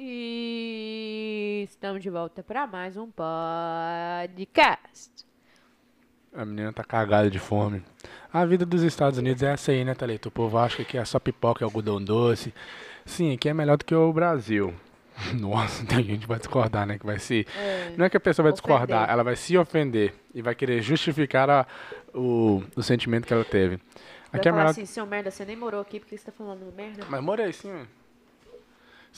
E estamos de volta para mais um podcast. A menina tá cagada de fome. A vida dos Estados Unidos é essa aí, né, Thalita? O povo acha que aqui é só pipoca e algodão doce. Sim, aqui é melhor do que o Brasil. Nossa, tem gente que vai discordar, né? Que vai se. É, Não é que a pessoa vai discordar, Ofender. ela vai se ofender e vai querer justificar a- o, o sentimento que ela teve. vai Aqui é falar melhor. assim, seu merda, você nem morou aqui porque você tá falando merda. Mas morei sim.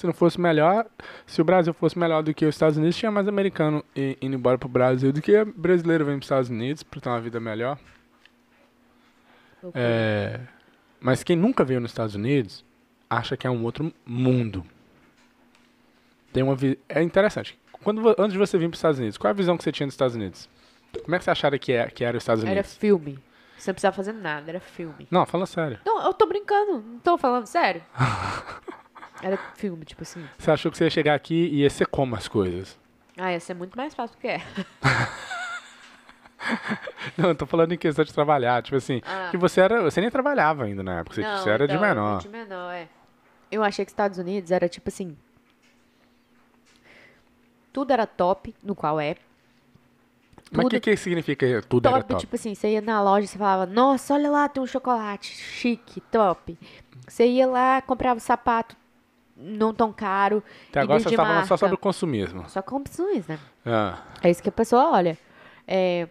Se não fosse melhor, se o Brasil fosse melhor do que os Estados Unidos, tinha mais americano indo embora pro Brasil do que brasileiro vindo pros Estados Unidos pra ter uma vida melhor. Loucura. É, mas quem nunca veio nos Estados Unidos acha que é um outro mundo. Tem uma é interessante. Quando antes de você vir para os Estados Unidos, qual é a visão que você tinha dos Estados Unidos? Como é que você achava que, é, que era os Estados Era Unidos? filme. Você não precisava fazer nada, era filme. Não, fala sério. Não, eu tô brincando, não tô falando sério. Era filme, tipo assim. Você achou que você ia chegar aqui e ia ser como as coisas? Ah, ia ser muito mais fácil do que é. Não, eu tô falando em questão de trabalhar. Tipo assim, Ah. que você era. Você nem trabalhava ainda na época. Você, Não, você era de então, menor. De menor, é. Eu achei que Estados Unidos era tipo assim. Tudo era top, no qual é. Mas o que, que significa tudo top, era top? tipo assim, você ia na loja e você falava, nossa, olha lá, tem um chocolate chique, top. Você ia lá, comprava um sapato não tão caro. Até e agora você tá falando só sobre o consumismo. Só com opções, né? Ah, É isso que a pessoa olha. É,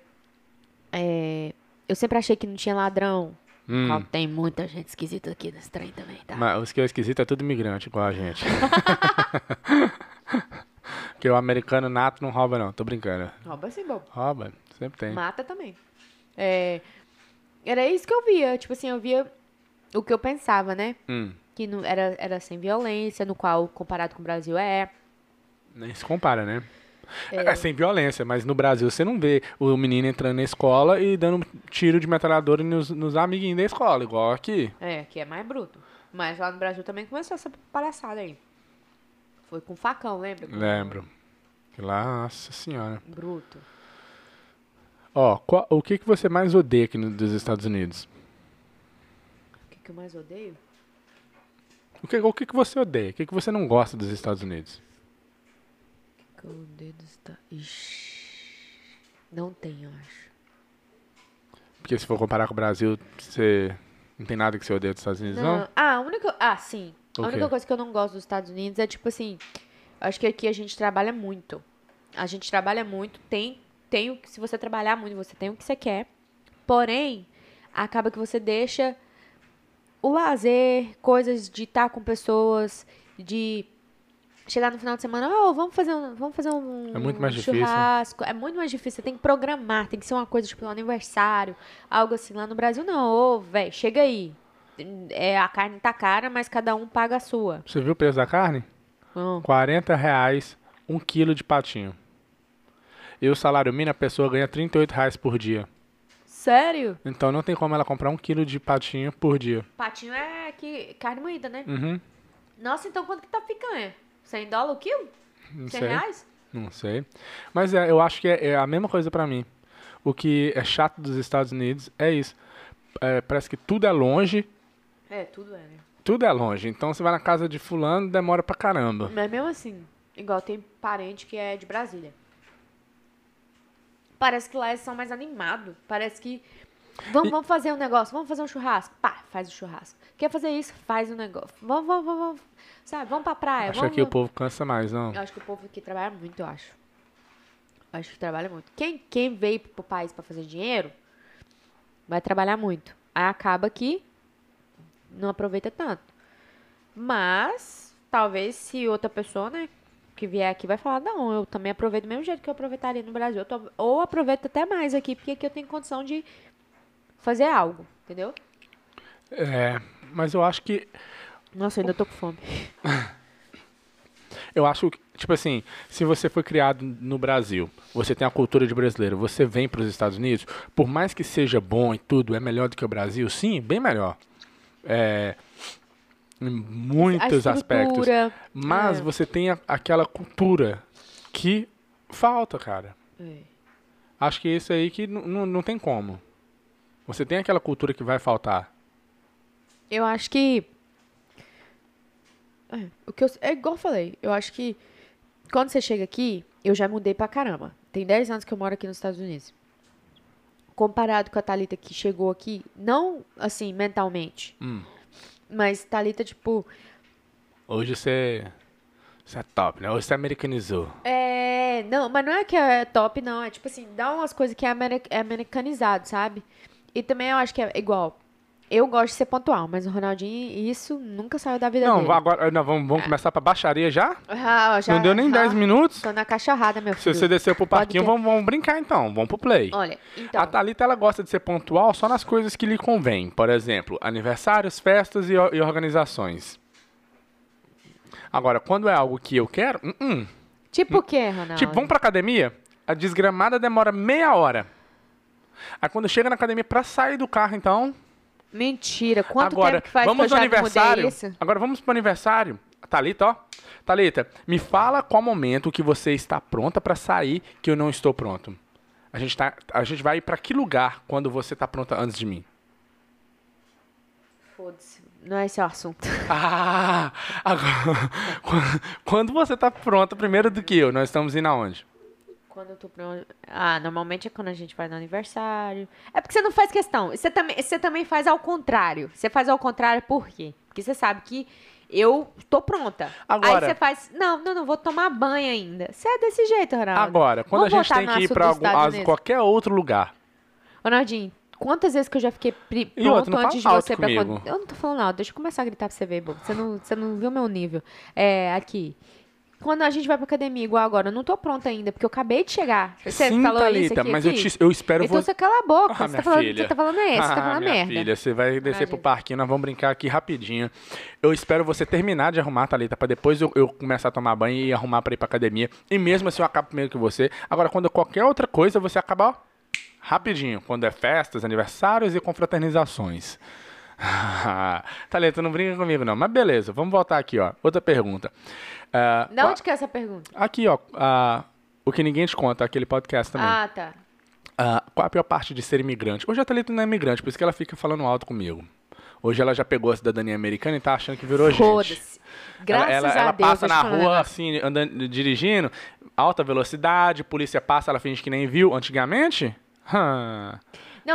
é, eu sempre achei que não tinha ladrão. hum. Tem muita gente esquisita aqui nesse trem também, tá? Mas os que é esquisito é tudo imigrante igual a gente. Porque o americano nato não rouba, não. Tô brincando. Rouba assim, bom. Rouba, sempre tem. Mata também. É, era isso que eu via. Tipo assim, eu via o que eu pensava, né? Hum, Que não, era, era sem violência, no qual, comparado com o Brasil, é. nem se compara, né? É. sem violência, mas no Brasil você não vê o menino entrando na escola e dando tiro de metralhadora nos, nos amiguinhos da escola, igual aqui. É, que é mais bruto. Mas lá no Brasil também começou essa palhaçada aí. Foi com facão, lembra? Lembro. Que lá, nossa senhora. Bruto. Ó, qual- o que, que você mais odeia aqui no, dos Estados Unidos? O que, que eu mais odeio? O que, o que, que você odeia? O que, que você não gosta dos Estados Unidos? Que eu odeio dos Estados... Ixi. Não tem, eu acho. Porque se for comparar com o Brasil, você não tem nada que você odeia dos Estados Unidos, não? Não. Ah, a única. Ah, sim. A O única coisa que eu não gosto dos Estados Unidos é tipo assim. Acho que aqui a gente trabalha muito. A gente trabalha muito, tem, tem o que. Se você trabalhar muito, você tem o que você quer. Porém, acaba que você deixa o lazer, coisas de estar com pessoas, de chegar no final de semana, oh, vamos fazer um, vamos fazer um, É muito mais um difícil. churrasco. É muito mais difícil. Você tem que programar, tem que ser uma coisa tipo um aniversário, algo assim. Lá no Brasil, não. Ô, velho, chega aí. É, a carne tá cara, mas cada um paga a sua. Você viu o preço da carne? Hum. 40 reais um quilo de patinho. E o salário mínimo, a pessoa ganha 38 reais por dia. Sério? Então não tem como ela comprar um quilo de patinho por dia. Patinho é que, carne moída, né? Uhum, Nossa, então quanto que tá picanha? 100 dólares o quilo? não 100 sei. reais? Não sei. Mas é, eu acho que é, é a mesma coisa pra mim. O que é chato dos Estados Unidos é isso. É, parece que tudo é longe. É, tudo é, né? Tudo é longe. Então você vai na casa de fulano, demora pra caramba. Mas mesmo assim, igual tem parente que é de Brasília. Parece que lá eles são mais animados. Parece que. Vamos, vamos fazer um negócio, vamos fazer um churrasco. Pá, faz o churrasco. Quer fazer isso? Faz o negócio. Vamos, vamos, vamos, vamos. Sabe, vamos pra praia. Acho vamos, que o povo cansa mais, não? Eu acho que o povo aqui trabalha muito, eu acho. Eu acho que trabalha muito. Quem, quem veio pro país pra fazer dinheiro, vai trabalhar muito. Aí acaba que não aproveita tanto. Mas, talvez se outra pessoa, né, que vier aqui vai falar, não, eu também aproveito do mesmo jeito que eu aproveitaria no Brasil. Eu tô- ou aproveito até mais aqui, porque aqui eu tenho condição de fazer algo, entendeu? É, mas eu acho que Nossa, ainda tô com fome. Eu acho que, tipo assim, se você foi criado no Brasil, você tem a cultura de brasileiro, você vem para os Estados Unidos, por mais que seja bom e tudo, é melhor do que o Brasil? Sim, bem melhor. É, em muitos aspectos. Mas é. você tem a- aquela cultura que falta, cara. é. Acho que isso aí que não tem como. Você tem aquela cultura que vai faltar. Eu acho que É, o que eu, é igual eu falei, eu acho que quando você chega aqui, eu já mudei pra caramba. Tem 10 anos que eu moro aqui nos Estados Unidos. Comparado com a Thalita que chegou aqui, não assim, mentalmente, Hum. Mas Thalita, tipo, Hoje você. Você é top, né? Hoje você americanizou. É, não, mas não é que é top, não. É tipo assim, dá umas coisas que é, é americanizado, sabe? E também eu acho que é igual. Eu gosto de ser pontual, mas o Ronaldinho, isso nunca saiu da vida Não, dele. agora. Não, vamos, vamos começar pra baixaria já? Ah, já- não deu nem ah, 10 minutos. Tô na cachorrada, meu Se filho. você desceu pro parquinho, vamos, vamos brincar então. Vamos pro play. Olha, então. A Thalita, ela gosta de ser pontual só nas coisas que lhe convém. Por exemplo, aniversários, festas e, e organizações. Agora, quando é algo que eu quero, hum, hum. Tipo o quê, Ronaldo? tipo, vamos pra academia, a desgramada demora meia hora. Aí quando chega na academia pra sair do carro, então. Mentira. Quanto agora, tempo que faz vamos que eu já aniversário. isso? Agora vamos pro aniversário. Thalita, ó. Thalita, me fala qual momento que você está pronta pra sair que eu não estou pronto. A gente, tá, a gente vai pra que lugar quando você tá pronta antes de mim? Foda-se. Não é esse o assunto. Ah, agora, quando- quando você tá pronta primeiro do que eu, nós estamos indo aonde? Quando eu tô. Ah, normalmente é quando a gente vai no aniversário. É porque você não faz questão. Você também, você também faz ao contrário. Você faz ao contrário por quê? Porque você sabe que eu tô pronta. Agora- Aí você faz. Não, não, não, vou tomar banho ainda. Você é desse jeito, Ronaldo. Agora, quando Vamos a gente tem que ir pra algum, as- qualquer outro lugar. Ronaldinho, quantas vezes que eu já fiquei E pronto outra, não antes de você pra. Eu não tô falando alto, deixa eu começar a gritar pra você ver, bobo. Você não, você não viu meu nível. É, aqui. Quando a gente vai pra academia igual agora, eu não tô pronta ainda, porque eu acabei de chegar. Você Sim, falou isso Thalita, aqui, mas eu, aqui? te- eu espero Então você. você cala a boca. Ah, você, tá falando, você tá falando esse, você tá Ah, falando minha merda. filha, você vai descer Ah, pro parquinho, nós vamos brincar aqui rapidinho. Eu espero você terminar de arrumar, Thalita, pra depois eu, eu começar a tomar banho e arrumar pra ir pra academia. E mesmo assim eu acabo primeiro que você. Agora, quando qualquer outra coisa, você acaba, ó, rapidinho. Quando é festas, aniversários e confraternizações. Thalita, não brinca comigo não. Mas beleza, vamos voltar aqui, ó. Outra pergunta. De qual- onde que é essa pergunta? Aqui, ó. ah, o que ninguém te conta, aquele podcast também. Ah, tá. Ah, qual a pior parte de ser imigrante? Hoje a Thalita não é imigrante, por isso que ela fica falando alto comigo. Hoje ela já pegou a cidadania americana e tá achando que virou gente. Foda-se. Graças ela, ela, a ela Deus. passa deixa eu na rua, assim, andando, dirigindo, alta velocidade, polícia passa, ela finge que nem viu antigamente. Hã.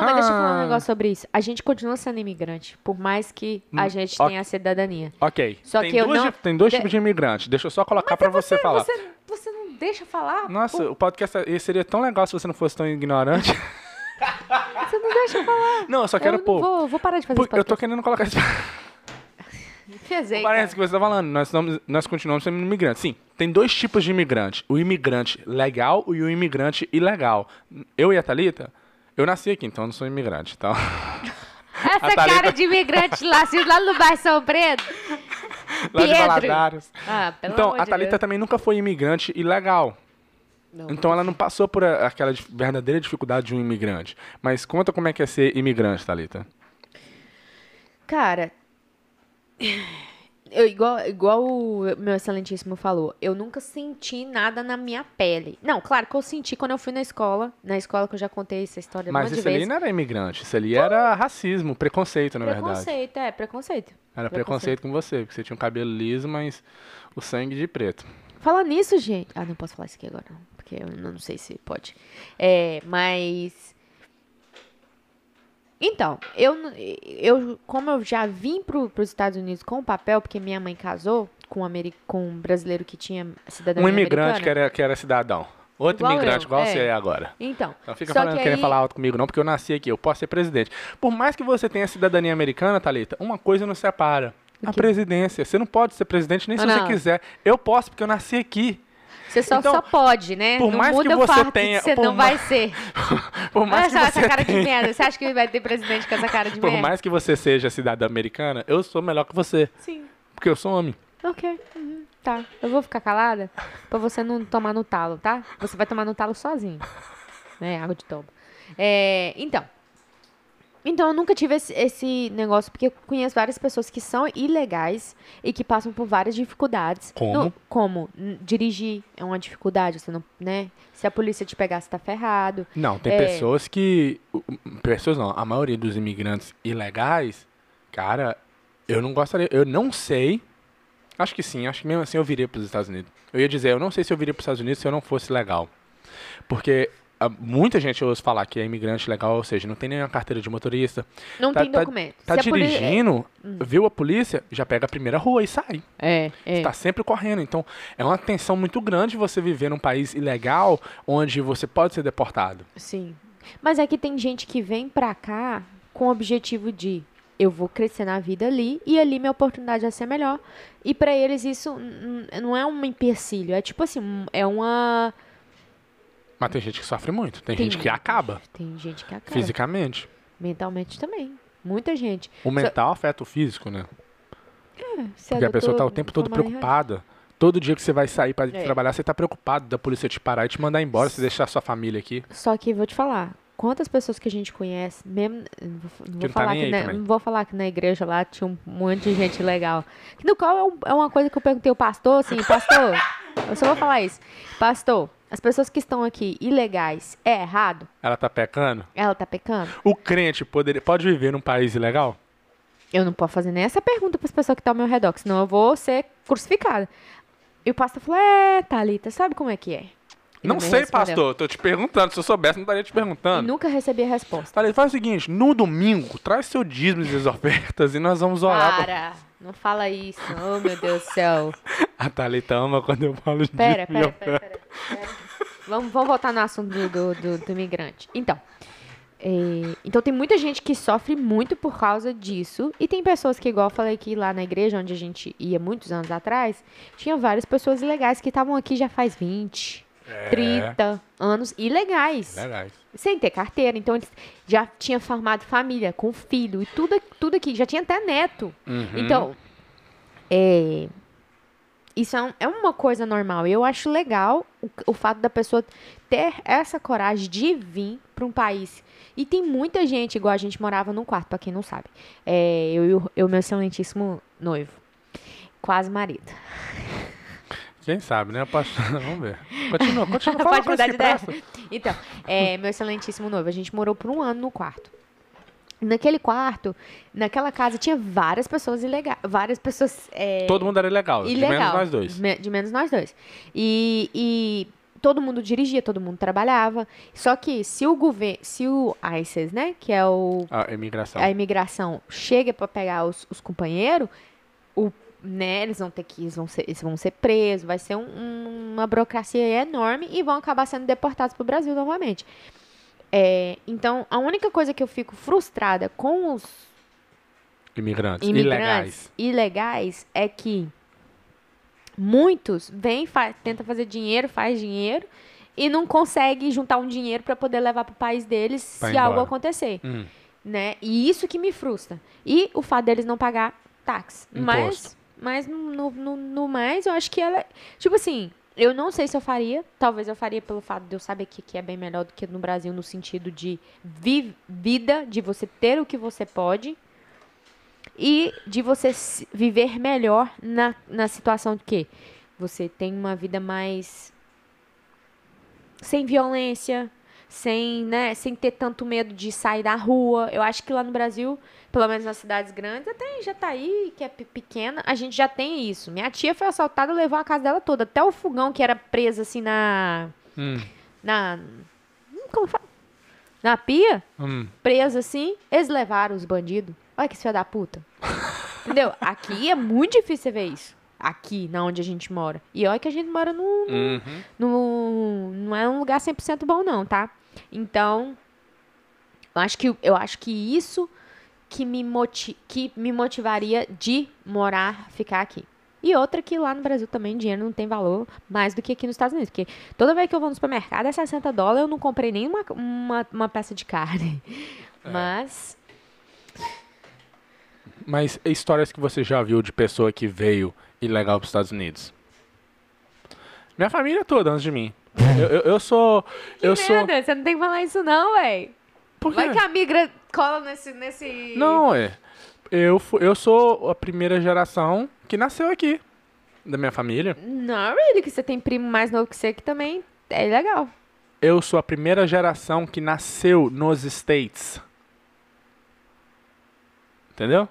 Não, mas deixa eu falar um Ah. negócio sobre isso. A gente continua sendo imigrante, por mais que a Hum, gente ok. tenha a cidadania. Ok. Só tem que eu duas, não- tem dois de- tipos de imigrante. Deixa eu só colocar pra você, falar. Você, você não deixa falar? Nossa, o podcast esse seria tão legal se você não fosse tão ignorante. você não deixa falar. não, eu só quero eu não vou, vou parar de fazer pô, isso. Eu tô querendo colocar esse. Fezei, Parece que você está falando, nós, somos- nós continuamos sendo imigrantes. Sim, tem dois tipos de imigrante: o imigrante legal e o imigrante ilegal. Eu e a Thalita, eu nasci aqui, então eu não sou imigrante. Então, Essa a Thalita- cara de imigrante lá, lá no bairro São Pedro. lá de Pedro. Valadares. Ah, pelo Então, a de Thalita Deus. também nunca foi imigrante ilegal. Não. Então ela não passou por aquela verdadeira dificuldade de um imigrante. Mas conta como é que é ser imigrante, Thalita. Cara, eu, igual, igual o meu excelentíssimo falou, eu nunca senti nada na minha pele. Não, claro que eu senti quando eu fui na escola. Na escola que eu já contei essa história Mas isso ali não era imigrante, isso ali era racismo, preconceito, na verdade. Preconceito, é, preconceito. Era preconceito com você, porque você tinha um cabelo liso, mas o sangue de preto. Fala nisso, gente. Ah, não posso falar isso aqui agora, não. Porque eu não sei se pode. É, mas. Então, eu, eu como eu já vim para os Estados Unidos com o papel, porque minha mãe casou com um, com um brasileiro que tinha cidadania Um imigrante que era, que era cidadão. Outro Igual imigrante, eu, igual é. você é agora. Então, Não fica falando, que querendo aí- falar alto comigo, não, porque eu nasci aqui, eu posso ser presidente. Por mais que você tenha cidadania americana, Thalita, uma coisa nos separa. A presidência. Você não pode ser presidente nem se Não, você não. quiser. Eu posso, porque eu nasci aqui. Você só, Então, só pode, né? por não mais que você o fato tenha- que você por não ma- vai ser. Por Olha mais só que essa você cara de tenha- merda. Você acha que vai ter presidente com essa cara de Por merda? mais que você seja cidadã americana, eu sou melhor que você. Sim. Porque eu sou homem. Ok. uhum, Tá. Eu vou ficar calada pra você não tomar no talo, tá? Você vai tomar no talo sozinho. Né? Água de toba. É, então. Então, eu nunca tive esse, esse negócio, porque eu conheço várias pessoas que são ilegais e que passam por várias dificuldades. Como? No- como? Dirigir é uma dificuldade, você não, né? Se a polícia te pegar, você tá ferrado. Não, tem É. pessoas que. Pessoas não, a maioria dos imigrantes ilegais, cara, eu não gostaria. Eu não sei Acho que sim, acho que mesmo assim eu viria para os Estados Unidos. Eu ia dizer, eu não sei se eu viria para os Estados Unidos se eu não fosse legal. Porque muita gente ouve falar que é imigrante legal, ou seja, não tem nenhuma carteira de motorista. Não Tá- tem tá- documento. Tá Se a poli- dirigindo, viu a polícia, já pega a primeira rua e sai. É, é. Está sempre correndo. Então, é uma tensão muito grande você viver num país ilegal onde você pode ser deportado. Sim. Mas é que tem gente que vem pra cá com o objetivo de eu vou crescer na vida ali e ali minha oportunidade vai ser melhor. E pra eles isso hum, não é um empecilho, é tipo assim, é uma Mas tem gente que sofre muito. Tem, Tem gente que acaba tem gente que acaba fisicamente. mentalmente também. Muita gente. O mental afeta o físico, né? Se Porque a pessoa tá o tempo todo preocupada. Todo dia que você vai sair para É. trabalhar, você tá preocupado da polícia te parar e te mandar embora, você deixar sua família aqui. Só que vou te falar, quantas pessoas que a gente conhece, mesmo. Não vou, não vou tá falar nem que na, não vou falar que na igreja lá tinha um monte de gente legal. No qual é, um- é uma coisa que eu perguntei ao pastor, assim, pastor, eu só vou falar isso. Pastor, as pessoas que estão aqui ilegais, é errado? Ela tá pecando. Ela tá pecando? O crente poderia, pode viver num país ilegal? Eu não posso fazer nem essa pergunta para as pessoas que estão ao meu redor, senão eu vou ser crucificada. E o pastor falou: É, Thalita, sabe como é que é? Ele não sei, respondeu. pastor. Tô te perguntando. Se eu soubesse, não estaria te E perguntando. nunca recebi a resposta. Falei, faz o seguinte, no domingo, traz seu dízimo e as ofertas e nós vamos orar. pra- Para! Não fala isso. Oh, meu Deus do céu. A Thalita ama quando eu falo de Pera, dízimo e pera, pera, pera. pera. Vamos, vamos voltar no assunto do, do, do- do imigrante. Então, é, então tem muita gente que sofre muito por causa disso. E tem pessoas que, igual eu falei aqui lá na igreja, onde a gente ia muitos anos atrás, tinha várias pessoas ilegais que estavam aqui já faz 20, É. 30 anos ilegais. Legais. Sem ter carteira. Então eles já tinham formado família, com filho e tudo, tudo aqui. Já tinha até neto. Uhum. Então, é, isso é, um- é uma coisa normal. Eu acho legal o, o fato da pessoa ter essa coragem de vir para um país. E tem muita gente, igual a gente morava num quarto, para quem não sabe. É, eu e o eu, meu excelentíssimo noivo. Quase marido. Quem sabe, né? Vamos ver. Continua, continua. Fala Pode mudar de ideia. Então, é, meu excelentíssimo noivo, a gente morou por um ano no quarto. Naquele quarto, naquela casa, tinha várias pessoas ilegais. Várias pessoas. é, Todo mundo era legal, de ilegal. menos nós dois. Me- De menos nós dois. E, e todo mundo dirigia, todo mundo trabalhava. Só que se o governo, se o ICES, né, que é o A imigração. a imigração chega para pegar os, os companheiros, o, né, eles vão ter que eles vão ser, eles vão ser presos, vai ser um- um- uma burocracia enorme e vão acabar sendo deportados para o Brasil novamente. É, então, a única coisa que eu fico frustrada com os Imigrantes. imigrantes Ilegais. ilegais é que muitos vêm, fa tenta fazer dinheiro, faz dinheiro e não consegue juntar um dinheiro para poder levar para o país deles Pra se algo acontecer, Hum. né? E isso que me frustra. E o fato deles não pagar táxi. Mas, Imposto. mas no, no, no mais, eu acho que ela. Tipo assim, eu não sei se eu faria. Talvez eu faria pelo fato de eu saber que aqui é bem melhor do que no Brasil, no sentido de vi vida, de você ter o que você pode. E de você viver melhor na, na situação de que você tem uma vida mais sem violência, sem, né, sem ter tanto medo de sair da rua. Eu acho que lá no Brasil, pelo menos nas cidades grandes, até em Jataí, que é pe- pequena, a gente já tem isso. Minha tia foi assaltada e levou a casa dela toda, até o fogão que era preso assim na Hum. na como fala? Na pia, Hum. preso assim, eles levaram os bandidos. Olha que filho da puta. Entendeu? Aqui é muito difícil você ver isso. Aqui, na onde a gente mora. E olha que a gente mora num, num- Uhum. num- não é um lugar 100% bom não, tá? Então, eu acho que eu acho que isso que me moti que me motivaria de morar, ficar aqui. E outra que lá no Brasil também dinheiro não tem valor mais do que aqui nos Estados Unidos. Porque toda vez que eu vou no supermercado é 60 dólares, eu não comprei nem uma, uma, uma peça de carne. Mas, Mas histórias que você já viu de pessoa que veio ilegal para os Estados Unidos? Minha família toda antes de mim. Eu, eu, eu sou. Eu que sou. merda, você não tem que falar isso não, véi. Por quê? Vai que a migra cola nesse... nesse... Não, é. Eu, eu sou a primeira geração que nasceu aqui. Da minha família. Não, really, que você tem primo mais novo que você que também é legal. Eu sou a primeira geração que nasceu nos States. Entendeu?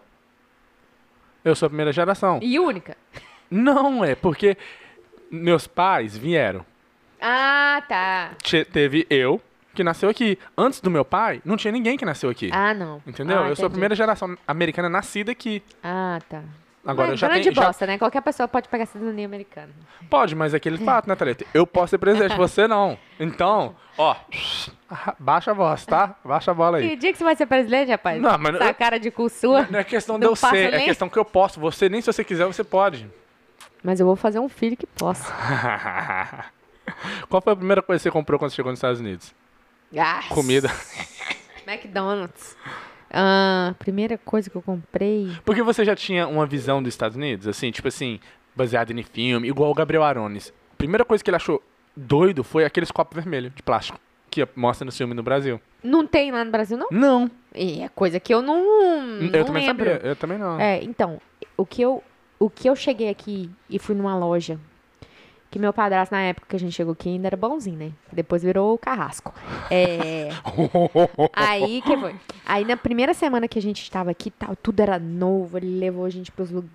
Eu sou a primeira geração. E única. Não, é porque meus pais vieram. Ah, tá. Che- teve eu, que nasceu aqui. Antes do meu pai, não tinha ninguém que nasceu aqui. Ah, não. Entendeu? Ah, eu sou a entendi. primeira geração americana nascida aqui. Ah, tá. Agora eu já grande tenho. já- bosta, né? Qualquer pessoa pode pegar cidadania americana. Pode, mas é aquele fato, né, Thalita? Eu posso ser presidente, você não. Então, ó, baixa a voz, tá? Baixa a bola Que aí. dia que você vai ser presidente, rapaz? Não, mas Essa eu- cara de cu sua. Não é questão de Não eu passa ser, é nem- questão que eu posso. Você, nem se você quiser, você pode. Mas eu vou fazer um filho que possa. Qual foi a primeira coisa que você comprou quando você chegou nos Estados Unidos? Comida. McDonald's. Ah, primeira coisa que eu comprei. Porque você já tinha uma visão dos Estados Unidos, assim, tipo assim, baseada em filme, igual o Gabriel Arones. Primeira coisa que ele achou doido foi aqueles copos vermelhos de plástico que mostra no filme no Brasil. Não tem lá no Brasil, não? Não. E é coisa que eu não, não eu também lembro. sabia. Eu também não. É, então, o que eu o que eu cheguei aqui e fui numa loja que meu padrasto na época que a gente chegou aqui ainda era bonzinho, né? Depois virou o carrasco. É, aí que foi? Aí na primeira semana que a gente estava aqui, tal, tudo era novo, ele levou a gente pros, lu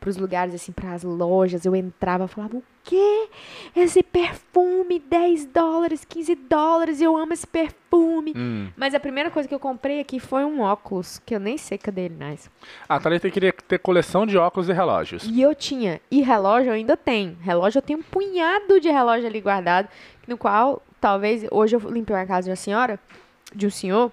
pros lugares assim, pras lojas, eu entrava, falava: "O quê? Esse perfume 10 dólares, 15 dólares, eu amo esse perfume". Hum. Mas a primeira coisa que eu comprei aqui foi um óculos, que eu nem sei cadê ele mais. A Thalita queria ter coleção de óculos e relógios. E eu tinha. E relógio eu ainda tenho. Relógio eu tenho um punhado de relógio ali guardado. No qual, talvez, hoje eu limpei a casa de uma senhora, de um senhor,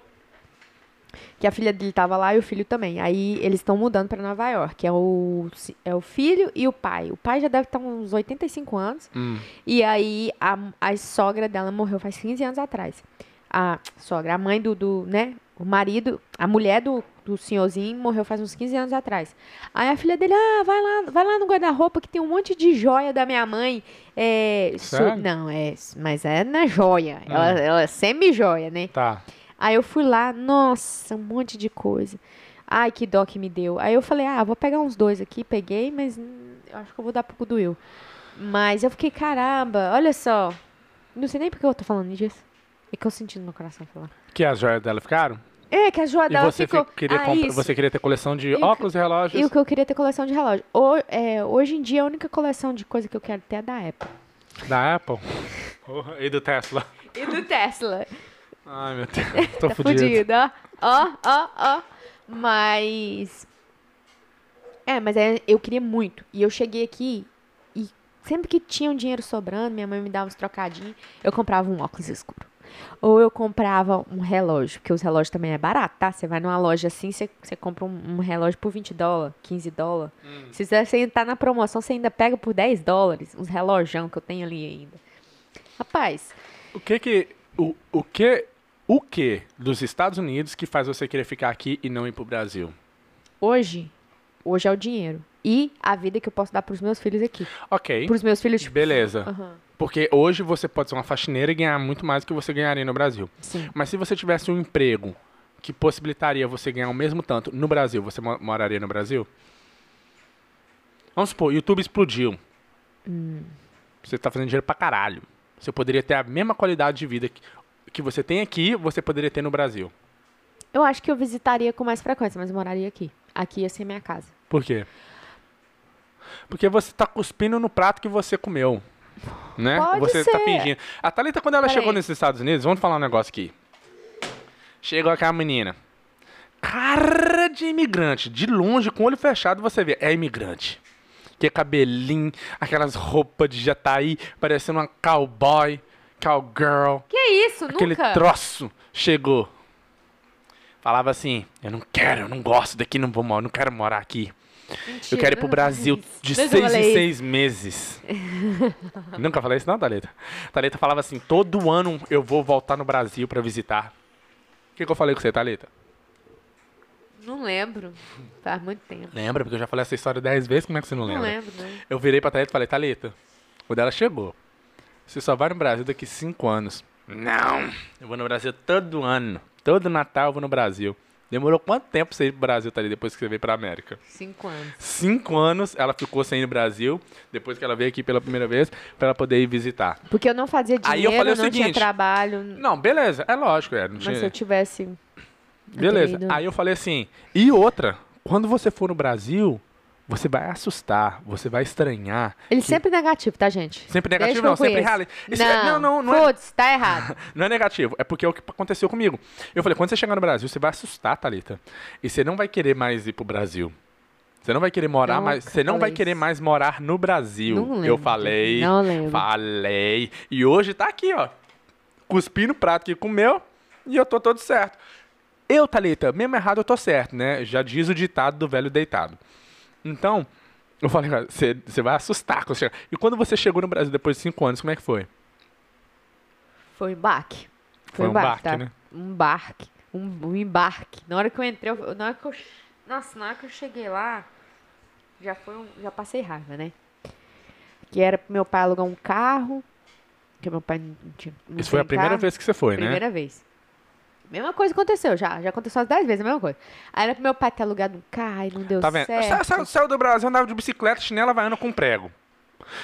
que a filha dele tava lá e o filho também. Aí eles estão mudando para Nova York. É o, é o filho e o pai. O pai já deve estar uns 85 anos. Hum. E aí a, a sogra dela morreu faz 15 anos atrás. A sogra, a mãe do, do né? O marido, a mulher do, do senhorzinho morreu faz uns 15 anos atrás. Aí a filha dele, ah, vai lá, vai lá no guarda-roupa que tem um monte de joia da minha mãe. É, não, é, mas é na joia. Ela, ela é semi-joia, né? Tá. Aí eu fui lá, nossa, um monte de coisa. Ai, que dó que me deu. Aí eu falei, ah, vou pegar uns dois aqui, peguei, mas hum, eu acho que eu vou dar pro do Will. Mas eu fiquei, caramba, olha só. Não sei nem porque eu tô falando disso. É que eu senti no meu coração falar. Que as joias dela ficaram? É, que a joia E dela você ficou... fi- queria ah, você queria ter coleção de E o que- óculos e relógios? E o que eu queria ter coleção de relógio. Ho- é, hoje em dia, a única coleção de coisa que eu quero ter é da Apple. Da Apple? e do Tesla? E do Tesla. Ai, meu Deus. Tô tá fudido, ó. Ó, ó, ó. Mas. É, mas é, eu queria muito. E eu cheguei aqui e sempre que tinha um dinheiro sobrando, minha mãe me dava uns trocadinhos, eu comprava um óculos escuro. Ou eu comprava um relógio, porque os relógios também é barato, tá? Você vai numa loja assim, você, você compra um, um relógio por 20 dólares, 15 dólares. Se você você tá na promoção, você ainda pega por 10 dólares. Uns relojão que eu tenho ali ainda. Rapaz, O que que... O, o que... O que dos Estados Unidos que faz você querer ficar aqui e não ir pro Brasil? hoje, hoje é o dinheiro. E a vida que eu posso dar pros meus filhos aqui. Ok. Pros meus filhos, tipo. Beleza. Aham. Porque hoje você pode ser uma faxineira e ganhar muito mais do que você ganharia no Brasil. Sim. Mas se você tivesse um emprego que possibilitaria você ganhar o mesmo tanto no Brasil, você mo- moraria no Brasil? Vamos supor, YouTube explodiu. Você tá fazendo dinheiro pra caralho. Você poderia ter a mesma qualidade de vida que, que você tem aqui, você poderia ter no Brasil. Eu acho que eu visitaria com mais frequência, mas eu moraria aqui. Aqui ia ser minha casa. Por quê? Porque você tá cuspindo no prato que você comeu. Né? Pode você tá ser. fingindo. A Thalita, quando ela Peraí. chegou nos Estados Unidos, vamos falar um negócio aqui. Chegou aquela menina. Cara de imigrante. De longe, com o olho fechado, você vê. É imigrante. Que cabelinho, aquelas roupas de jataí, parecendo uma cowboy, cowgirl. Que isso? Aquele Nunca. troço chegou. Falava assim: Eu não quero, eu não gosto daqui, não vou morar, não quero morar aqui. Mentira, Eu quero ir pro Brasil de seis em seis meses. Nunca falei isso não, Thalita? Thalita falava assim, todo ano eu vou voltar no Brasil pra visitar. O que, que eu falei com você, Thalita? Não lembro. Faz muito tempo. Lembra? Porque eu já falei essa história dez vezes, como é que você não Não lembra? lembro, né? Eu virei pra Thalita e falei, Thalita, o dela chegou. Você só vai no Brasil daqui cinco anos. Não, eu vou no Brasil todo ano. Todo Natal eu vou no Brasil. Demorou quanto tempo pra você ir pro Brasil, Thalita, depois que você veio pra América? Cinco anos. Cinco anos ela ficou sem ir no Brasil, depois que ela veio aqui pela primeira vez, pra ela poder ir visitar. Porque eu não fazia Aí dinheiro, eu falei o não tinha seguinte, trabalho. Não, beleza, é lógico, é. Não Mas tinha... se eu tivesse. Beleza. Aí eu falei assim, e outra, quando você for no Brasil, você vai assustar, você vai estranhar. Ele que- sempre negativo, tá, gente? Sempre negativo, não, sempre. Isso é- Não, não, não, não é, Putz, tá errado. não é negativo, é porque é o que aconteceu comigo. Eu falei, quando você chegar no Brasil, você vai assustar, Thalita. E você não vai querer mais ir pro Brasil. Você não vai querer morar mais. Você não vai querer isso. mais morar no Brasil. Não lembro. Eu falei. Não lembro. Falei. E hoje tá aqui, ó. Cuspi no prato que comeu e eu tô todo certo. Eu, Thalita, mesmo errado eu tô certo, né? Já diz o ditado do velho deitado. Então, eu falei, cara, você você vai assustar quando chegar. E quando você chegou no Brasil depois de cinco anos, como é que foi? Foi um baque. Foi um baque, tá? né? Um barque. Um, um embarque. Na hora que eu entrei, eu- na hora que eu. Nossa, na hora que eu cheguei lá, já foi um, já passei raiva, né? Que era pro meu pai alugar um carro. Que meu pai não tinha. não Isso foi a tem primeira carro. vez que você foi, né? Primeira vez. Mesma coisa aconteceu já. Já aconteceu umas 10 vezes, a mesma coisa. Aí era pro meu pai ter alugado um carro e não deu Tá vendo? certo. Sa- sa- Saiu do Brasil, andava de bicicleta, chinela, havaiana com prego.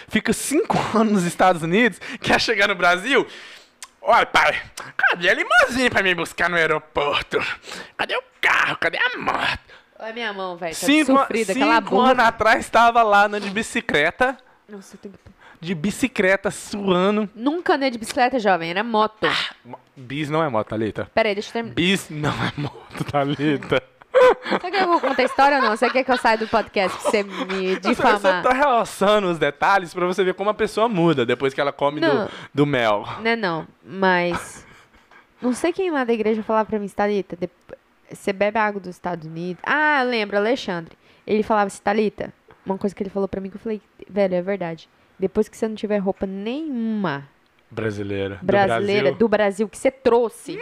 Fica cinco anos nos Estados Unidos, quer chegar no Brasil. Olha, pai, cadê a limousine pra me buscar no aeroporto? Cadê o carro? Cadê a moto? Olha minha mão, velho. Tá cinco sofrida, cinco anos atrás estava lá andando de bicicleta, Nossa, eu tenho que... de bicicleta, suando. Nunca andei de bicicleta, jovem. Era moto. Mo- Bis não é moto, Thalita. Pera aí, deixa eu terminar. Bis não é moto, Thalita. Você quer que eu vou contar a história ou não? Você quer que eu saia do podcast pra você me difamar? só tô relacionando os detalhes pra você ver como a pessoa muda depois que ela come do, Não. do mel. Não é não, mas... Não sei quem lá da igreja falava pra mim, Thalita, você bebe água dos Estados Unidos. Ah, lembro, Alexandre. Ele falava assim, Thalita, uma coisa que ele falou pra mim que eu falei, velho, é verdade. Depois que você não tiver roupa nenhuma Brasileira. do brasileira Brasil. do Brasil que você trouxe.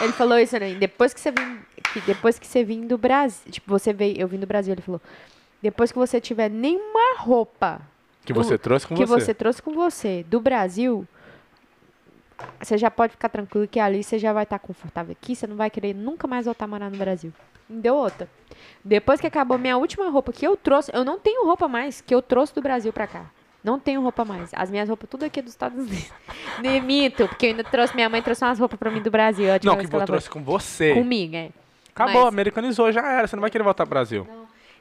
Ele falou isso, né? Depois que você vim, que depois que você vim do Brasil, tipo, você veio, eu vim do Brasil, ele falou. Depois que você tiver nenhuma roupa Que você trouxe com que você. você trouxe com você do Brasil, você já pode ficar tranquilo que ali você já vai estar confortável aqui, você não vai querer nunca mais voltar a morar no Brasil. Me deu outra. Depois que acabou minha última roupa que eu trouxe, eu não tenho roupa mais que eu trouxe do Brasil pra cá. Não tenho roupa mais. As minhas roupas tudo aqui é dos Estados Unidos. Nem minto, porque eu ainda trouxe, minha mãe trouxe umas roupas pra mim do Brasil. Não, que ela trouxe com você. comigo, é. Acabou, Mas- americanizou, já era. Você não vai querer voltar pro Brasil.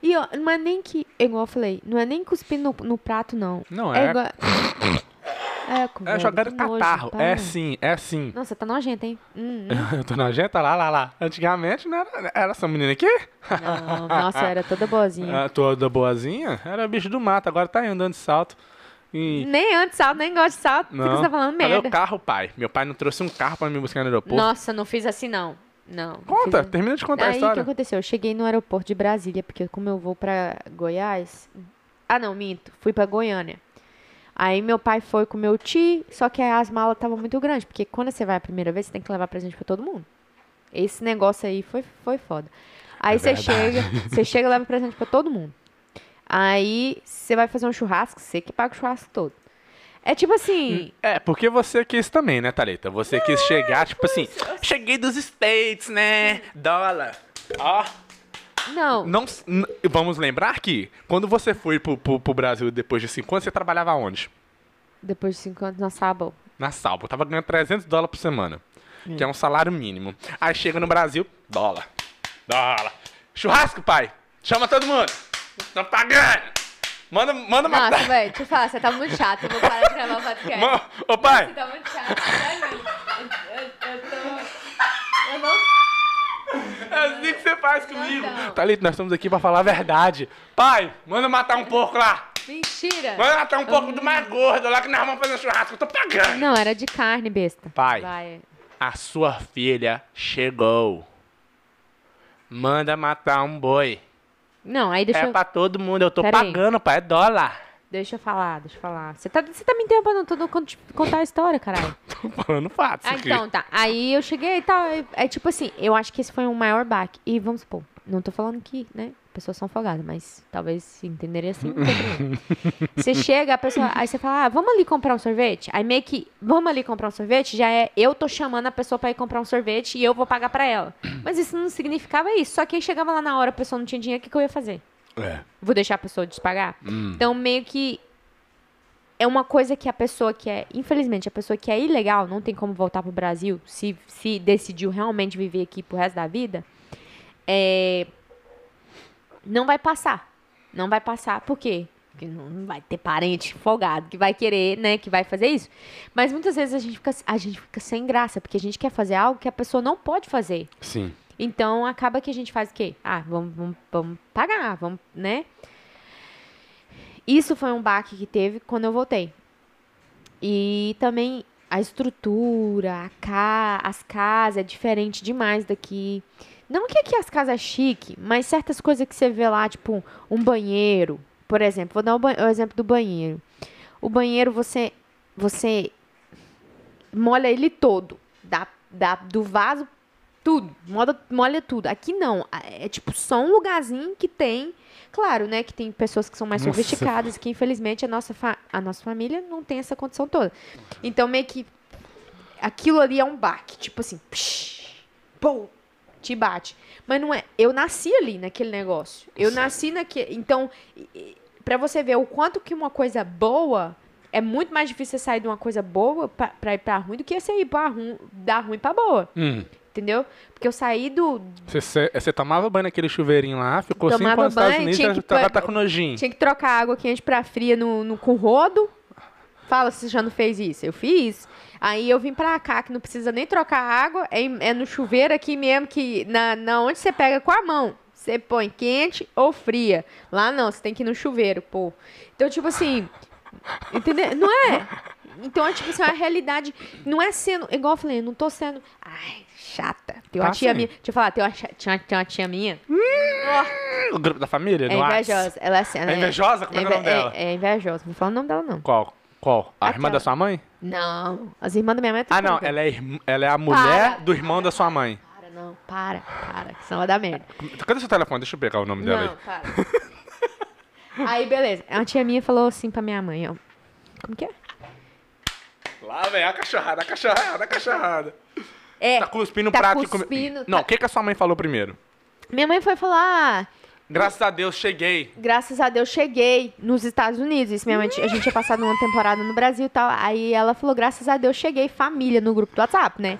E ó, não é nem que, igual eu falei, não é nem cuspir no, no prato, não. Não, É é. igual... É, com É que catarro. nojo, é sim, é sim. Nossa, tá nojento, hein? Hum, hum. Eu tô nojenta? Lá, lá, lá. Antigamente não era, era essa menina aqui? Não, nossa, era toda boazinha. Ah, toda boazinha? Era bicho do mato, agora tá aí andando de salto. E... Nem antes salto, nem gosto de salto. Não. você tá falando Cadê merda? o carro, pai? Meu pai não trouxe um carro pra me buscar no aeroporto. Nossa, não fiz assim, não. Não. não Conta, fiz- termina de contar a Aí, o que história. aconteceu? Eu cheguei no aeroporto de Brasília, porque como eu vou pra Goiás... Ah, não, minto. Fui pra Goiânia. Aí meu pai foi com meu tio, só que as malas estavam muito grandes, porque quando você vai a primeira vez, você tem que levar presente pra todo mundo. Esse negócio aí foi, foi foda. Aí É você verdade. chega, você chega e leva presente pra todo mundo. Aí você vai fazer um churrasco, você que paga o churrasco todo. É tipo assim, É, porque você quis também, né, Thalita? Você quis chegar, tipo assim, cheguei dos States, né? Dólar. Ó. não, Não, vamos lembrar que quando você foi pro, pro, pro Brasil depois de cinco anos, você trabalhava onde? depois de cinco anos na Sabo. Na Salvo. Tava ganhando 300 dólares por semana. Que é um salário mínimo. Aí chega no Brasil, dólar. Dólar. Churrasco, pai. Chama todo mundo. Estão pagando. Manda, manda Nossa, matar. velho, deixa eu falar, você tá muito chato, eu vou parar de gravar o podcast. Ma- Ô, pai. Você tá muito chato. Eu, eu, eu tô... Eu não... É assim que você faz comigo. Não. Thalita, nós estamos aqui pra falar a verdade. Pai, manda matar um porco lá. Mentira! Manda matar um porco do mais gordo lá que nós vamos fazer um churrasco. Eu tô pagando. Não, era de carne, besta. Pai. Vai. A sua filha chegou. Manda matar um boi. Não, aí deixa, É eu, pra todo mundo. Eu tô Pera aí. pagando, pai. É dólar. deixa eu falar, deixa eu falar. Você tá, você tá me interrompendo todo cont- contar a história, caralho. Tô falando fatos Ah, aqui. então, tá. Aí eu cheguei e tal. É, é tipo assim, eu acho que esse foi um maior baque. E vamos supor, não tô falando que, né? Pessoas são folgadas, mas talvez se entenderem assim. Você chega, a pessoa. Aí você fala, ah, vamos ali comprar um sorvete? Aí meio que, vamos ali comprar um sorvete? Já é eu tô chamando a pessoa pra ir comprar um sorvete e eu vou pagar pra ela. Mas isso não significava isso. Só que aí chegava lá na hora, a pessoa não tinha dinheiro, o que, que eu ia fazer? É. Vou deixar a pessoa despagar? Hum. Então, meio que é uma coisa que a pessoa que é, infelizmente, a pessoa que é ilegal, não tem como voltar pro Brasil, se, se decidiu realmente viver aqui pro resto da vida, é, não vai passar. Não vai passar. Por quê? Porque não vai ter parente folgado que vai querer, né? Que vai fazer isso. Mas muitas vezes a gente fica, a gente fica sem graça, porque a gente quer fazer algo que a pessoa não pode fazer. Sim. Então acaba que a gente faz o quê? Ah, vamos, vamos, vamos pagar, vamos, né? Isso foi um baque que teve quando eu voltei. E também a estrutura, a ca as casas é diferente demais daqui. Não que aqui as casas é chique, mas certas coisas que você vê lá, tipo um banheiro, por exemplo, vou dar o, o exemplo do banheiro. O banheiro você você molha ele todo, da, da, do vaso tudo, molha, molha tudo. Aqui não, é tipo só um lugarzinho que tem, claro, né, que tem pessoas que são mais Nossa. sofisticadas, que infelizmente a nossa, a nossa família não tem essa condição toda. Então meio que aquilo ali é um baque, tipo assim, psh, pô, te bate. Mas não é, eu nasci ali naquele negócio. Eu nasci naquele, então pra você ver o quanto que uma coisa boa é muito mais difícil você sair de uma coisa boa pra, pra ir pra ruim do que você ir pra ruim, dar ruim pra boa. Hum. Entendeu? Porque eu saí do. Você, tomava banho naquele chuveirinho lá, ficou cinco Tomava anos nos Estados Unidos, tinha que pôr- tá com nojinho. Tinha que trocar água quente pra fria no, no, com rodo. Fala se você já não fez isso. Eu fiz. Aí eu vim pra cá, que não precisa nem trocar água. É, é no chuveiro aqui mesmo, que na, na onde você pega com a mão. Você põe quente ou fria. Lá não, você tem que ir no chuveiro, pô. Então, tipo assim. Entendeu? Não é? Então, é tipo assim, a realidade não é sendo. Igual eu falei, não tô sendo. Ai, chata. Tem uma Tá tia sim. minha. Deixa eu falar, tem uma, tinha, tem uma tia minha. O grupo da família? É invejosa. Ela é, assim, ela É invejosa? Como é, que é o nome dela? É, é invejosa. Não fala o nome dela, não. Qual? Qual? A irmã Aquela. da sua mãe? Não. As irmãs da minha mãe Ah, não. Ela é, irm- ela é a mulher Para. do irmão da sua mãe. Para, não. Para, para. Que senão vai dar merda. Cadê seu telefone? Deixa eu pegar o nome dela Não, aí. para. Aí, beleza. A tia minha falou assim pra minha mãe, ó. Como que é? Lá vem a cachorrada, a cachorrada, a cachorrada. É. Tá cuspindo tá prato de comida. cuspindo, Não, tá- o que, que a sua mãe falou primeiro? Minha mãe foi falar, ah, Graças a Deus, cheguei. graças a Deus cheguei nos Estados Unidos. Isso, minha mãe, a gente tinha passado uma temporada no Brasil e tal. Aí ela falou, graças a Deus cheguei, família, no grupo do WhatsApp, né?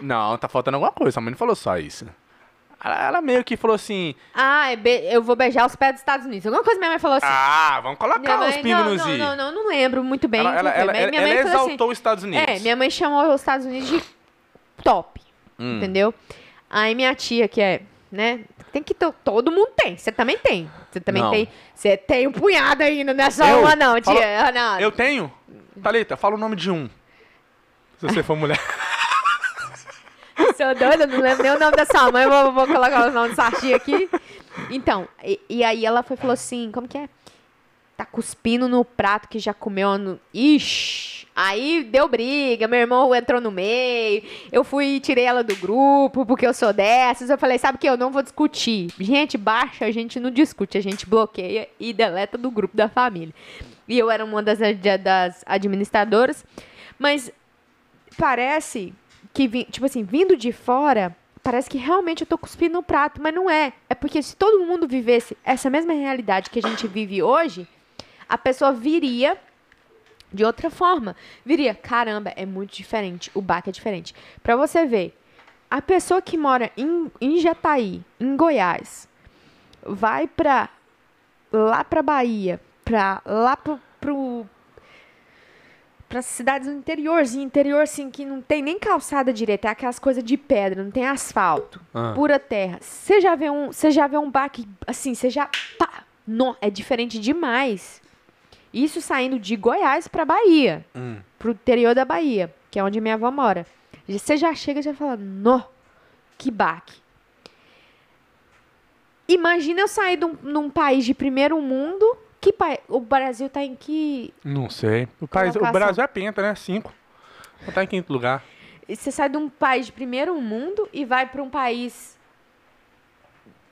Não, tá faltando alguma coisa. Sua mãe não falou só isso. Ela, ela meio que falou assim: Ah, é eu vou beijar os pés dos Estados Unidos. Alguma coisa minha mãe falou assim. Ah, vamos colocar mãe- os pingos não, nos não, não, não, não lembro muito bem. Ela, ela, ela, ela, ela assim, exaltou os Estados Unidos. É, minha mãe chamou os Estados Unidos de top, Hum. entendeu? Aí minha tia, que é, né, tem que to- todo mundo tem, você também tem. Você também Não. tem, você tem um punhado ainda, não é só Eu? uma não, Fala- tia. Não. Eu tenho? Thalita, fala o nome de um. Se você for mulher. Sou doida, não lembro nem o nome da sua mãe, vou, vou colocar o nome do Sachi aqui. Então, e, e aí ela foi falou assim, como que é? Tá cuspindo no prato que já comeu no... Ixi! Aí deu briga, meu irmão entrou no meio, eu fui tirei ela do grupo, porque eu sou dessas. Eu falei, sabe o que? Eu não vou discutir. Gente baixa, a gente não discute, a gente bloqueia e deleta do grupo da família. E eu era uma das, das administradoras, mas parece que, tipo assim, vindo de fora, parece que realmente eu tô cuspindo no prato, mas não é. É porque se todo mundo vivesse essa mesma realidade que a gente vive hoje, a pessoa viria de outra forma. Viria, caramba, é muito diferente, o baque é diferente. Pra você ver, a pessoa que mora em, em Jataí, em Goiás, vai pra lá pra Bahia, pra lá pro, pro para cidades no interiorzinho, interior assim que não tem nem calçada direita, é aquelas coisas de pedra, não tem asfalto, Ah. pura terra. Você já vê um, você já vê um baque assim, você já pá, nó, é diferente demais. Isso saindo de Goiás pra Bahia, Hum. pro interior da Bahia, que é onde minha avó mora. Você já chega e já fala, nó, que baque. Imagina eu sair de um, num país de primeiro mundo, que pa... o Brasil tá em que Não sei. O, país, o. Brasil é penta, né? Cinco. Tá em quinto lugar. E Você sai de um país de primeiro mundo e vai para um país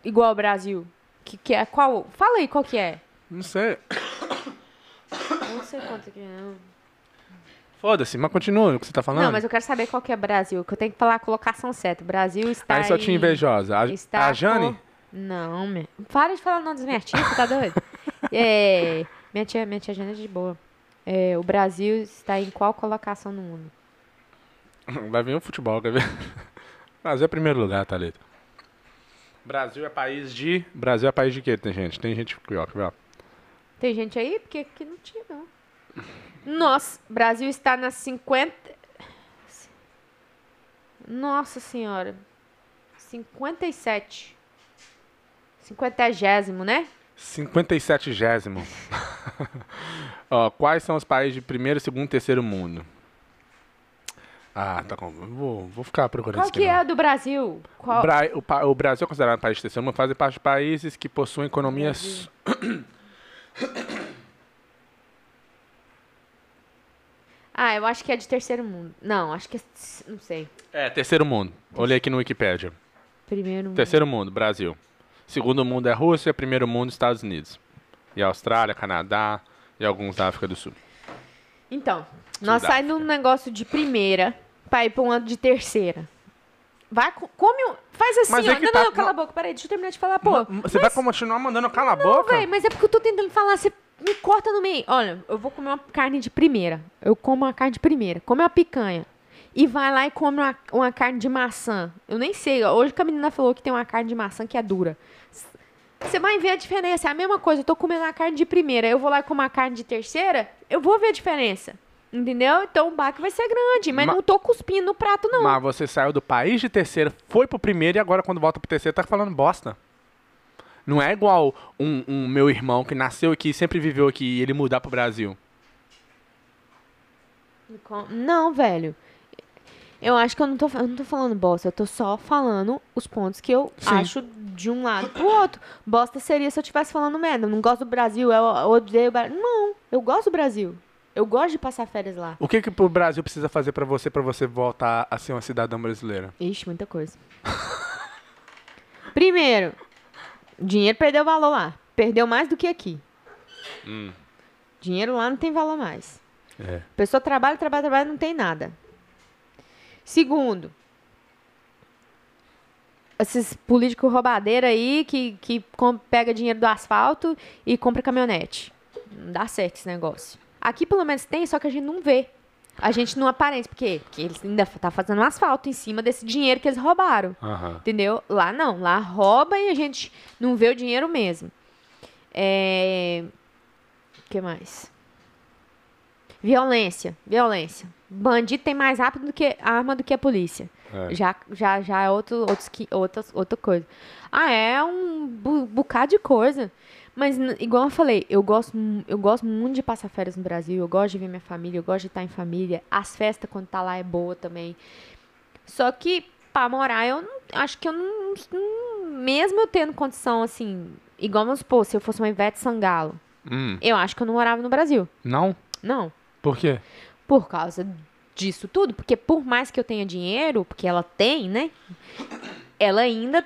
igual ao Brasil. Que, que é qual? Fala aí qual que é. Não sei. Sei quanto que é. Não. Foda-se, mas continua o que você tá falando. não, mas eu quero saber qual que é Brasil, que eu tenho que falar a colocação certa. Brasil está Aí só tinha invejosa. A, Está a Jane? com- Não, meu. Para de falar o nome das minhas tias, tá doido? é, minha tia, minha tia Jane é de boa. É, o Brasil está em qual colocação no mundo? Vai vir o futebol, quer ver? Brasil é primeiro lugar, Thalita. Brasil é país de. Brasil é país de quê, tem gente? Tem gente ó. ver, ó. Tem gente aí? Porque aqui não tinha, não. Nossa, Brasil está nas 50. Nossa senhora. 57. 50, né? 57 gésimo. Ó, quais são os países de primeiro, segundo e terceiro mundo? Ah, tá com. Vou, vou ficar procurando Qual que é a do Brasil? Qual... Bra- o, pa- o Brasil é considerado um país de terceiro mundo, faz parte de países que possuem economias. Ah, eu acho que é de terceiro mundo. Não, acho que é. Não sei. É, terceiro mundo. Olhei aqui no Wikipedia. Primeiro mundo. Terceiro mundo, Brasil. Segundo mundo é Rússia, primeiro mundo, Estados Unidos. E Austrália, Canadá e alguns da África do Sul. Então, nós saímos num negócio de primeira pra ir pra um ano de terceira. Vai, co- come. um- Faz assim, Mas ó. é que não, tá- não, cala a boca. Peraí, deixa eu terminar de falar, pô. Você vai continuar mandando cala a Não, boca? velho, mas é porque eu tô tentando falar, você me corta no meio. Olha, eu vou comer uma carne de primeira. Eu como uma carne de primeira. Come uma picanha. E vai lá e come uma, uma carne de maçã. Eu nem sei. Hoje que a menina falou que tem uma carne de maçã que é dura. Você vai ver a diferença. É a mesma coisa. Eu tô comendo uma carne de primeira. Eu vou lá e como uma carne de terceira. Eu vou ver a diferença. Entendeu? Então o baque vai ser grande. Mas Ma- não tô cuspindo no prato, não. Mas você saiu do país de terceiro, foi pro primeiro e agora quando volta pro terceiro tá falando bosta. Não é igual um, um meu irmão que nasceu aqui, sempre viveu aqui e ele mudar pro Brasil. Não, velho. Eu acho que eu não tô, eu não tô falando bosta, eu tô só falando os pontos que eu Sim. acho de um lado pro outro. Bosta seria se eu estivesse falando merda. Eu não gosto do Brasil, eu, eu odeio o Brasil. Não, eu gosto do Brasil. Eu gosto de passar férias lá. O que que o Brasil precisa fazer pra você, pra você voltar a ser uma cidadã brasileira? Ixi, muita coisa. Primeiro, dinheiro perdeu valor lá. Perdeu mais do que aqui. Dinheiro lá não tem valor mais. É. A pessoa trabalha, trabalha, trabalha, não tem nada. Segundo, esses políticos roubadeiros aí que, que com- pega dinheiro do asfalto e compra caminhonete. Não dá certo esse negócio. Aqui pelo menos tem, só que a gente não vê. A gente não aparece. Por quê? Porque eles ainda tá fazendo asfalto em cima desse dinheiro que eles roubaram. Aham. Entendeu? Lá não. Lá rouba e a gente não vê o dinheiro mesmo. É... O que mais? Violência. Violência. Bandido tem mais rápido do que arma do que a polícia. É. Já, já, já é outro, outros, que- outras, outra coisa. Ah, é um bu- bocado de coisa. Mas, igual eu falei, eu gosto, eu gosto muito de passar férias no Brasil. Eu gosto de ver minha família, eu gosto de estar em família. As festas, quando tá lá, é boa também. Só que, pra morar, eu não, acho que eu não, não- Mesmo eu tendo condição, assim... Igual, vamos supor, se eu fosse uma Ivete Sangalo. Hum, Eu acho que eu não morava no Brasil. não? Não. Por quê? Por causa disso tudo. Porque por mais que eu tenha dinheiro, porque ela tem, né? Ela ainda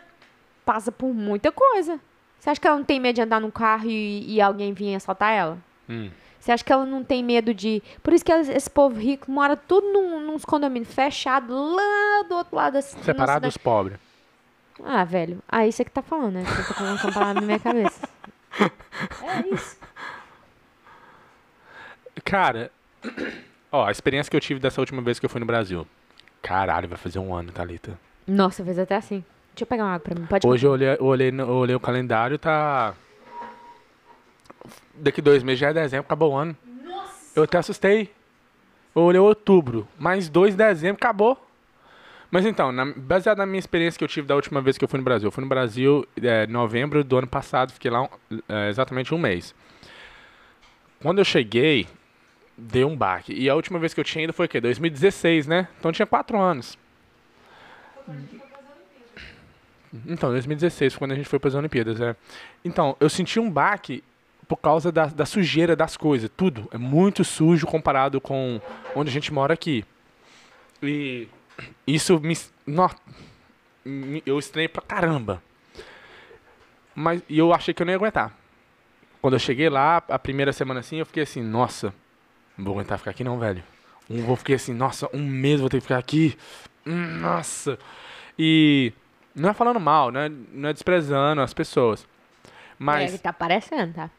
passa por muita coisa. Você acha que ela não tem medo de andar num carro e, e alguém vir assaltar ela? Hum. Você acha que ela não tem medo de. Por isso que esse povo rico mora tudo num, nos condomínios fechados lá do outro lado da ci- Separado na dos pobres. cidade. Ah, velho. Isso é que tá falando, né? Você tá falando uma palavra na minha cabeça. É isso. Cara, ó, a experiência que eu tive dessa última vez que eu fui no Brasil. Caralho, vai fazer um ano, Thalita. Nossa, fez até assim. Deixa eu pegar uma água pra mim. Pode Hoje eu olhei, eu olhei, no- eu olhei o calendário, tá. Daqui dois meses já é dezembro, acabou o ano. Eu até assustei. Eu olhei outubro, mais dois dezembro, acabou. Mas então, na- baseado na minha experiência que eu tive da última vez que eu fui no Brasil. Eu fui no Brasil em novembro do ano passado, fiquei lá um- é, exatamente um mês. Quando eu cheguei, deu um baque. E a última vez que eu tinha ido foi o quê? 2016, né? Então eu tinha quatro anos. Então, 2016 foi quando a gente foi para as Olimpíadas, é. Então, eu senti um baque por causa da, da sujeira das coisas, tudo. É muito sujo comparado com onde a gente mora aqui. E isso me. me- eu estranhei pra caramba. Mas e eu achei que eu não ia aguentar. Quando eu cheguei lá, a primeira semana assim, eu fiquei assim, nossa, não vou aguentar ficar aqui não, velho. Um, vou fiquei assim, nossa, um mês vou ter que ficar aqui. Hum, Nossa. E não é falando mal, né? Não é desprezando as pessoas. Mas É, tá parecendo, tá?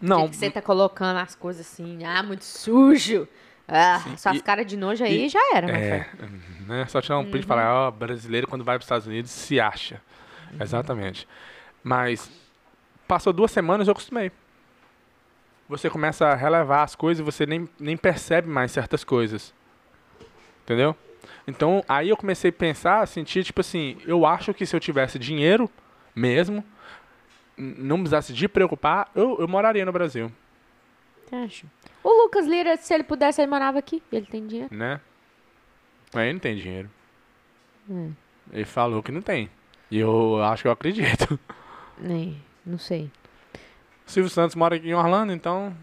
não, que você tá colocando as coisas assim, ah, muito sujo. Ah, suas e- caras de nojo aí e- já era, É, né? Só tirar um print e falar, ó, brasileiro quando vai para os Estados Unidos se acha. Exatamente. Mas passou duas semanas eu acostumei. Você começa a relevar as coisas e você nem, nem percebe mais certas coisas. Entendeu? Então, aí eu comecei a pensar, a sentir, tipo assim, eu acho que se eu tivesse dinheiro mesmo, não precisasse de preocupar, eu, eu moraria no Brasil, Acho. O Lucas Lira, se ele pudesse, ele morava aqui. Ele tem dinheiro. né? Mas ele não tem dinheiro. Hum. Ele falou que não tem. E eu acho que eu acredito. Nem, não sei. O Silvio Santos mora aqui em Orlando, então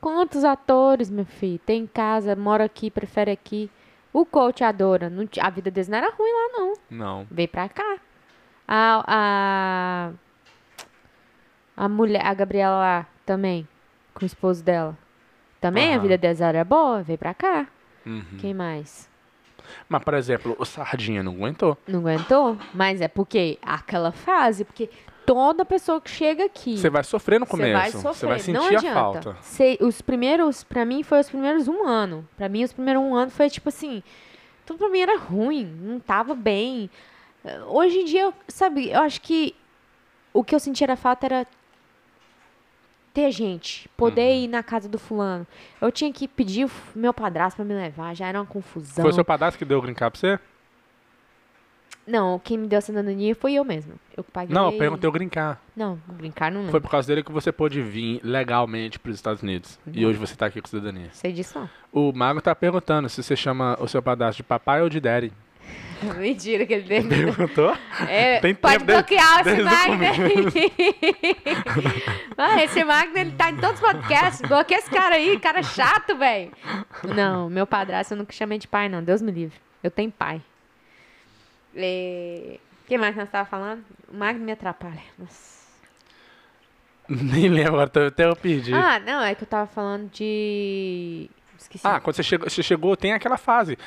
Quantos atores, meu filho, tem em casa, mora aqui, prefere aqui. O coach adora. Não a vida deles não era ruim lá, não. não. Veio pra cá. A, a, a mulher, a Gabriela lá, também, com o esposo dela. Também a Aham. vida deles era boa, veio pra cá. Uhum. Quem mais? Mas, por exemplo, o Sardinha não aguentou. Não aguentou? Mas é porque aquela fase, porque toda pessoa que chega aqui. Você vai sofrer no Você vai começo. sofrer, Você vai sentir não a adianta. falta. Cê- os primeiros, pra mim, foi os primeiros um ano. Pra mim, os primeiros um ano foi tipo assim, tudo pra mim era ruim, não tava bem. Hoje em dia, eu- sabe, eu acho que o que eu senti era falta era ter gente, poder Uhum. ir na casa do fulano. Eu tinha que pedir o meu padrasto pra me levar, já era uma confusão. Foi seu padrasto que deu o green card pra você? Não, quem me deu a cidadania foi eu mesma. Eu paguei. Não, eu perguntei o green card. Não, brincar não Foi lembro. por causa dele que você pôde vir legalmente pros Estados Unidos. E Uhum. hoje você tá aqui com cidadania. Sei disso não. O Mago tá perguntando se você chama o seu padrasto de papai ou de daddy. Mentira que ele deu. Perguntou? É, Tem pode tempo bloquear esse desde o Magno. ah, esse Magno, ele tá em todos os podcasts. Bloqueia esse cara aí, cara chato, velho. Não, meu padrasto eu nunca chamei de pai, não. Deus me livre. Eu tenho pai. É... O que mais nós tava falando? O Magno me atrapalha. Nossa. Nem lembro, agora até eu perdi. Ah, não, é que eu tava falando de... Esqueci. Ah, quando você chegou, você chegou, tem aquela fase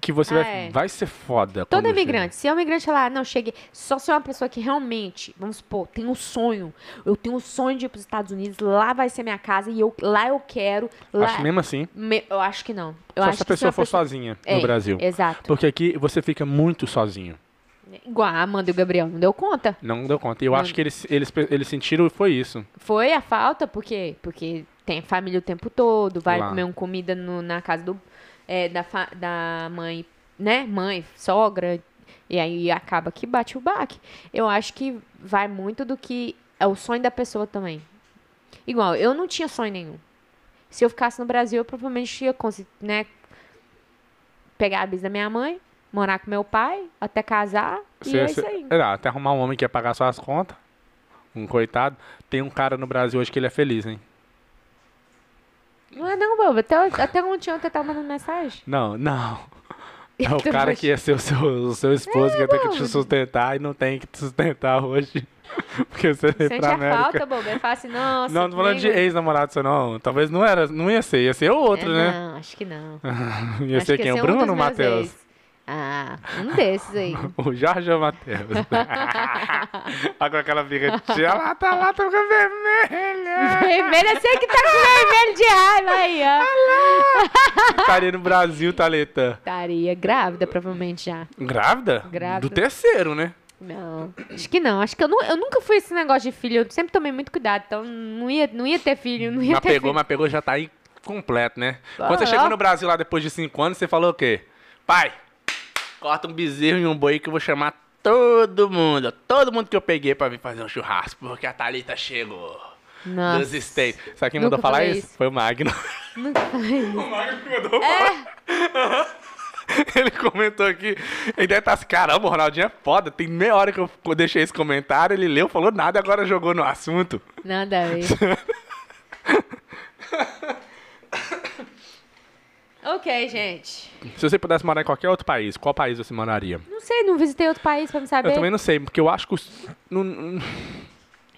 que você Ah, vai, é. vai ser foda. Todo quando imigrante, se é um imigrante falar, não, cheguei, só se é uma pessoa que realmente, vamos supor, tem um sonho, eu tenho um sonho de ir para os Estados Unidos, lá vai ser minha casa e eu, lá eu quero, lá... Acho mesmo assim, Me- eu acho que não. Eu só se a pessoa for sozinha É, no Brasil. Exato. Porque aqui você fica muito sozinho. Igual a Amanda e o Gabriel, não deu conta. Não deu conta. E eu Não. acho que eles, eles, eles sentiram foi isso. Foi a falta, por quê? Porque tem família o tempo todo, vai Lá. comer uma comida no- na casa do, é, da, da mãe, né? Mãe, sogra. E aí acaba que bate o baque. Eu acho que vai muito do que é o sonho da pessoa também. Igual, eu não tinha sonho nenhum. Se eu ficasse no Brasil, eu provavelmente ia conseguir, né? Pegar a bis da minha mãe, morar com meu pai, até casar, e Você- é isso aí. é, até arrumar um homem que ia pagar suas contas. Um coitado. Tem um cara no Brasil hoje que ele é feliz, hein? Não é não, bobo. Até, até ontem ontem eu tava mandando mensagem. Não, não. É o Então, cara mas- que ia ser o seu, o seu esposo, que ia ter que te sustentar e não tem que te sustentar hoje. Porque você veio Sente pra a América. falta, bobo. Ele fala assim, nossa. não, tô falando de ex-namorado seu, não. Talvez não era, não ia ser, ia ser o outro, É, né? Não, acho que não. ia acho ser que quem? esse O é um Bruno dos ou o meus Matheus? ex. Ah, um desses aí. O Jorge Matheus? Olha com aquela briga. Tia, lá tá lá, tá ficando vermelha. vermelho, eu sei que tá com vermelho de raiva aí, ó. Estaria no Brasil, Thalita. Estaria grávida, provavelmente já. Grávida? Grávida. Do terceiro, né? Não, acho que não. Acho que eu, nu- eu nunca fui esse negócio de filho. Eu sempre tomei muito cuidado. Então não ia, não ia ter filho, não ia Mas ter pegou, filho. mas pegou, já tá aí completo, né? Ah, Quando você chegou no Brasil lá depois de cinco anos, você falou o quê? Pai, corta um bezerro e um boi que eu vou chamar todo mundo. Todo mundo que eu peguei pra vir fazer um churrasco, porque a Thalita chegou. Nossa, Dos States. Sabe quem Nunca mandou falar isso? isso. Foi o Magno. nunca falei isso. O Magno que mandou falar. Ele comentou aqui. Ele deve estar assim, caramba, o Ronaldinho é foda. Tem meia hora que eu deixei esse comentário, ele leu, falou nada, agora jogou no assunto. Nada a ver. ok, gente. Se você pudesse morar em qualquer outro país, qual país você moraria? Não sei, não visitei outro país pra me saber. Eu também não sei, porque eu acho que os. não-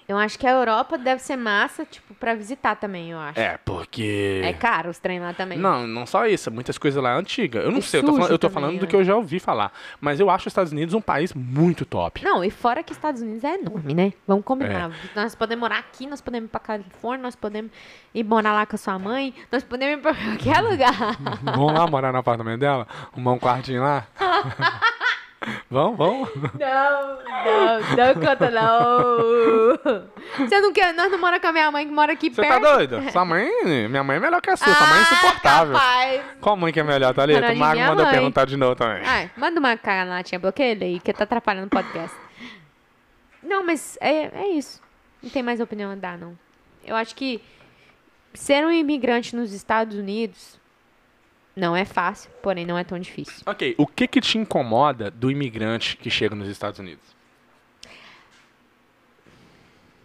Eu acho que a Europa deve ser massa, tipo, pra visitar também, eu acho. É, porque. É caro os trem lá também. Não, não só isso, muitas coisas lá é antiga. Eu não E sei, eu tô falando, eu tô também, falando do né? que eu já ouvi falar. Mas eu acho os Estados Unidos um país muito top. Não, e fora que Estados Unidos é enorme, né? Vamos combinar. É. Nós podemos morar aqui, nós podemos ir pra Califórnia, nós podemos ir morar lá com a sua mãe, nós podemos ir pra qualquer lugar. Vamos lá morar no apartamento dela? Arrumar um quartinho lá? Vamos, vamos. Não, não, não conta não. Você não quer, nós não moramos com a minha mãe que mora aqui Você perto. tá doido? Sua mãe, minha mãe é melhor que a sua. Sua mãe é insuportável. Ah, capaz. Qual mãe que é melhor, Thalita? O Mago mandou mãe. perguntar de novo também. Ai, manda uma cara na latinha, bloqueia ele aí, que tá atrapalhando o podcast. Não, mas é, é isso. Não tem mais opinião a dar, não. Eu acho que ser um imigrante nos Estados Unidos não é fácil, porém não é tão difícil. Ok, o que que te incomoda do imigrante que chega nos Estados Unidos?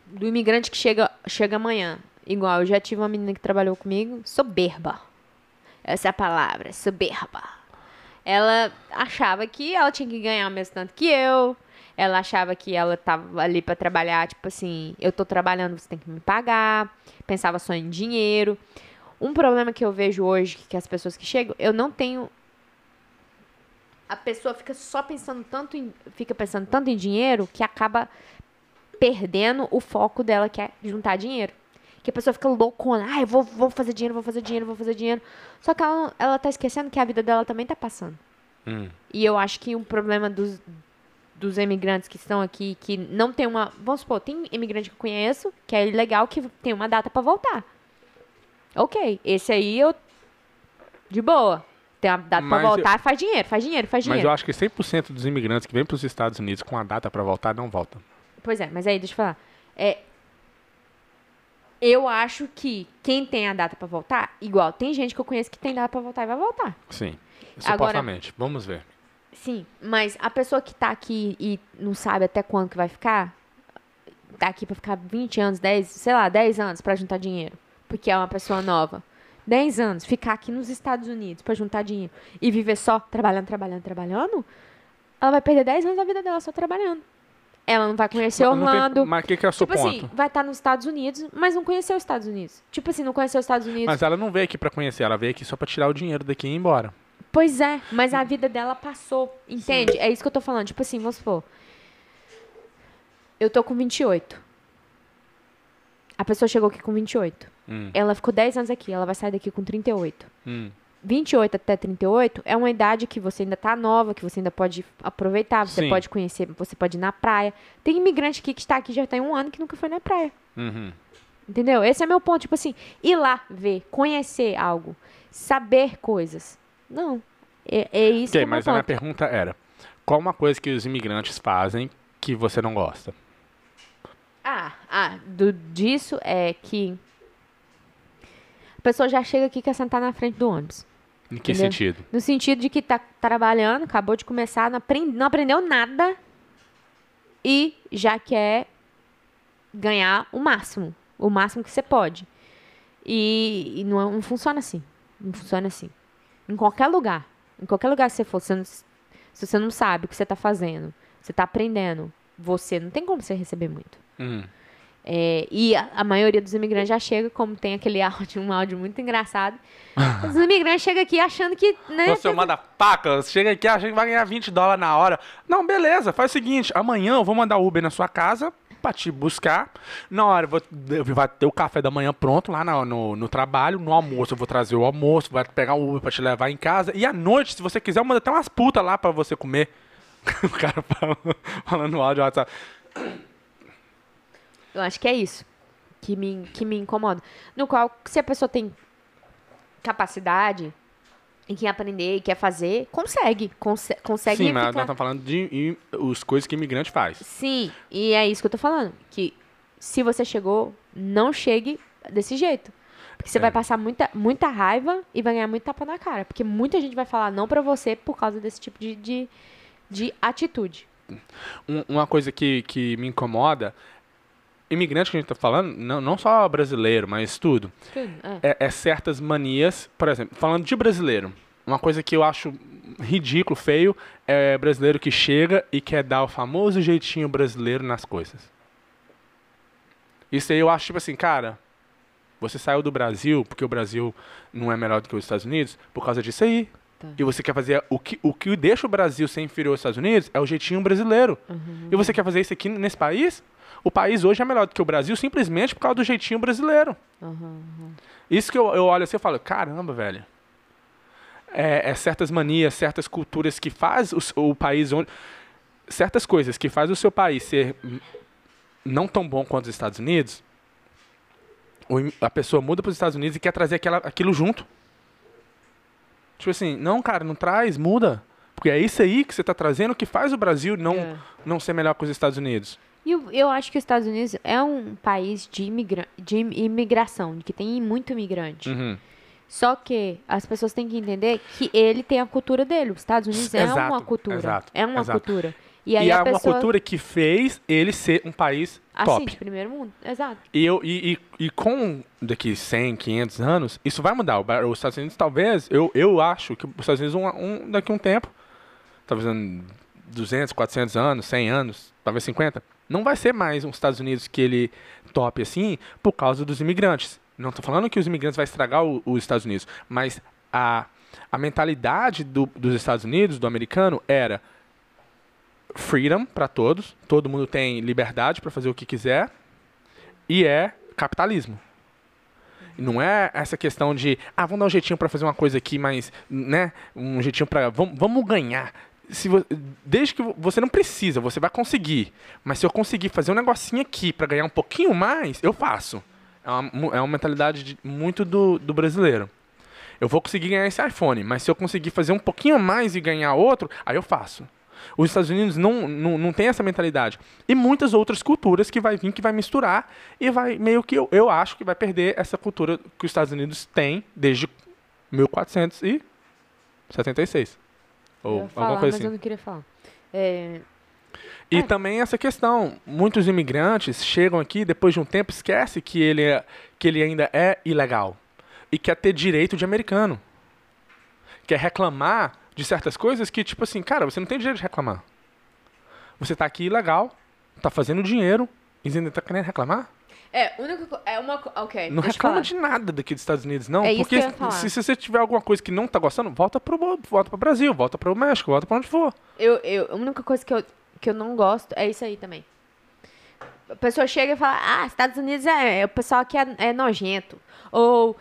Do imigrante que chega, chega amanhã. Igual, eu já tive uma menina que trabalhou comigo, soberba. Essa é a palavra, soberba. Ela achava que ela tinha que ganhar o mesmo tanto que eu. Ela achava que ela tava ali pra trabalhar, tipo assim, eu tô trabalhando, você tem que me pagar. Pensava só em dinheiro. Um problema que eu vejo hoje, que as pessoas que chegam, eu não tenho. A pessoa fica só pensando tanto em. Fica pensando tanto em dinheiro que acaba perdendo o foco dela, que é juntar dinheiro. Que a pessoa fica loucona. Ah, eu vou, vou fazer dinheiro, vou fazer dinheiro, vou fazer dinheiro. Só que ela, ela tá esquecendo que a vida dela também tá passando. Hum. E eu acho que um problema dos, dos imigrantes que estão aqui, que não tem uma. Vamos supor, tem imigrante que eu conheço, que é legal, que tem uma data pra voltar. Ok, esse aí eu. De boa. Tem uma data Mas pra eu- voltar, faz dinheiro, faz dinheiro, faz Mas dinheiro. eu acho que 100% dos imigrantes que vêm para os Estados Unidos com a data para voltar não voltam. Pois é, mas aí deixa eu falar. É, eu acho que quem tem a data pra voltar, igual, tem gente que eu conheço que tem data pra voltar e vai voltar. Sim. Agora- Supostamente. Vamos ver. Sim, mas a pessoa que tá aqui e não sabe até quando que vai ficar, tá aqui pra ficar 20 anos, 10, sei lá, 10 anos pra juntar dinheiro, porque é uma pessoa nova. 10 anos, ficar aqui nos Estados Unidos pra juntar dinheiro e viver só trabalhando, trabalhando, trabalhando, ela vai perder 10 anos da vida dela só trabalhando. Ela não vai conhecer Não tem- Orlando. Mas o que, que é o seu Tipo ponto? assim, vai estar nos Estados Unidos, mas não conheceu os Estados Unidos. Tipo assim, não conheceu os Estados Unidos. Mas ela não veio aqui para conhecer, ela veio aqui só para tirar o dinheiro daqui e ir embora. Pois é, mas a vida dela passou, entende? É isso que eu tô falando. Tipo assim, vamos supor. Eu tô com 28. A pessoa chegou aqui com 28. Hum, Ela ficou 10 anos aqui, ela vai sair daqui com 38. hum. 28 até 38 é uma idade que você ainda tá nova, que você ainda pode aproveitar, você Sim. pode conhecer, você pode ir na praia. Tem imigrante aqui que está aqui já tem um ano que nunca foi na praia. Uhum. Entendeu? Esse é meu ponto. Tipo assim, ir lá ver, conhecer algo, saber coisas. Não. É, é isso Ok, que é o meu mas a minha pergunta era: qual uma coisa que os imigrantes fazem que você não gosta? Ah, ah do, disso é que a pessoa já chega aqui e quer sentar na frente do ônibus. Em que Entendeu? sentido? No sentido de que tá trabalhando, acabou de começar, não, não aprendeu nada e já quer ganhar o máximo. O máximo que você pode. E, e não, não funciona assim. Não funciona assim. Em qualquer lugar. Em qualquer lugar que você for, você não- se você não sabe o que você está fazendo, você está aprendendo, você não tem como você receber muito. Hum. É, e a, a maioria dos imigrantes já chega, como tem aquele áudio, um áudio muito engraçado. Os imigrantes chegam aqui achando que. Né, Você manda paca, chega aqui, acha que vai ganhar 20 dólares na hora. Não, beleza, faz o seguinte: amanhã eu vou mandar o Uber na sua casa pra te buscar. Na hora eu vou, eu- vai ter o café da manhã pronto lá na- no, no trabalho. No almoço eu vou trazer o almoço, vai pegar o Uber pra te levar em casa. E à noite, se você quiser, eu mando até umas putas lá pra você comer. o cara fala- falando no áudio WhatsApp. Eu acho que é isso que me, que me incomoda. No qual, se a pessoa tem capacidade e quer aprender e quer fazer, consegue. Conse consegue Sim, mas ficar- nós estamos falando de im- os coisas que imigrante faz. Sim, e é isso que eu tô falando. Que se você chegou, não chegue desse jeito. Porque você É. vai passar muita, muita raiva e vai ganhar muito tapa na cara. Porque muita gente vai falar não pra você por causa desse tipo de, de, de atitude. Um- uma coisa que, que me incomoda, imigrante que a gente tá falando, não, não só brasileiro, mas tudo. É. é, é certas manias, por exemplo, falando de brasileiro, uma coisa que eu acho ridículo, feio, é brasileiro que chega e quer dar o famoso jeitinho brasileiro nas coisas. Isso aí eu acho tipo assim, cara, você saiu do Brasil porque o Brasil não é melhor do que os Estados Unidos por causa disso aí. Tá. E você quer fazer o que, o que deixa o Brasil ser inferior aos Estados Unidos é o jeitinho brasileiro. E você quer fazer isso aqui nesse país? O país hoje é melhor do que o Brasil simplesmente por causa do jeitinho brasileiro. Isso que eu, eu olho assim e falo, caramba, velho. é, é certas manias, certas culturas que faz o, o país onde certas coisas que faz o seu país ser não tão bom quanto os Estados Unidos, a pessoa muda para os Estados Unidos e quer trazer aquela, aquilo junto. Tipo assim, não, cara, não traz, muda. Porque é isso aí que você está trazendo que faz o Brasil não, é. não ser melhor que os Estados Unidos. E eu, eu acho que os Estados Unidos é um país de, imigra de imigração, que tem muito imigrante. Uhum. Só que as pessoas têm que entender que ele tem a cultura dele. Os Estados Unidos é exato, uma cultura. Exato, é uma exato. cultura. E, aí e é pessoa... uma cultura que fez ele ser um país assim, top. de primeiro mundo, exato. E, eu, e, e, e, com daqui 100, 500 anos, isso vai mudar. Os Estados Unidos, talvez, eu, eu acho que os Estados Unidos, um, um, daqui a um tempo, talvez 200, 400 anos, 100 anos, talvez 50, não vai ser mais um Estados Unidos que ele top assim por causa dos imigrantes. Não estou falando que os imigrantes vai estragar o, os Estados Unidos, mas a, a mentalidade do, dos Estados Unidos, do americano, era freedom para todos, todo mundo tem liberdade para fazer o que quiser, e é capitalismo. Não é essa questão de, ah, vamos dar um jeitinho para fazer uma coisa aqui, mas, né, um jeitinho para, vamos, vamos ganhar. Se vo, desde que você não precisa, você vai conseguir. Mas se eu conseguir fazer um negocinho aqui para ganhar um pouquinho mais, eu faço. É uma, é uma mentalidade de, muito do, do brasileiro. Eu vou conseguir ganhar esse iPhone, mas se eu conseguir fazer um pouquinho mais e ganhar outro, aí eu faço. Os Estados Unidos não, não, não tem essa mentalidade. E muitas outras culturas que vai vir, que vai misturar e vai meio que, eu, eu acho que vai perder essa cultura que os Estados Unidos têm desde 1476. Ou falar, alguma coisa mas assim. eu não queria falar. É... E é. também essa questão, muitos imigrantes chegam aqui depois de um tempo esquece que ele é, que ele ainda é ilegal e quer ter direito de americano. Quer reclamar de certas coisas que, tipo assim, cara, você não tem direito de reclamar. Você tá aqui ilegal, tá fazendo dinheiro e ainda tá querendo reclamar? É, único, é uma. Ok. Não reclama de nada daqui dos Estados Unidos, não. É porque se, se, você tiver alguma coisa que não tá gostando, volta pro, volta pro Brasil, volta pro México, volta pra onde for. Eu, eu, a única coisa que eu, que eu não gosto é isso aí também. A pessoa chega e fala, ah, Estados Unidos é. é o pessoal aqui é, é nojento. Ou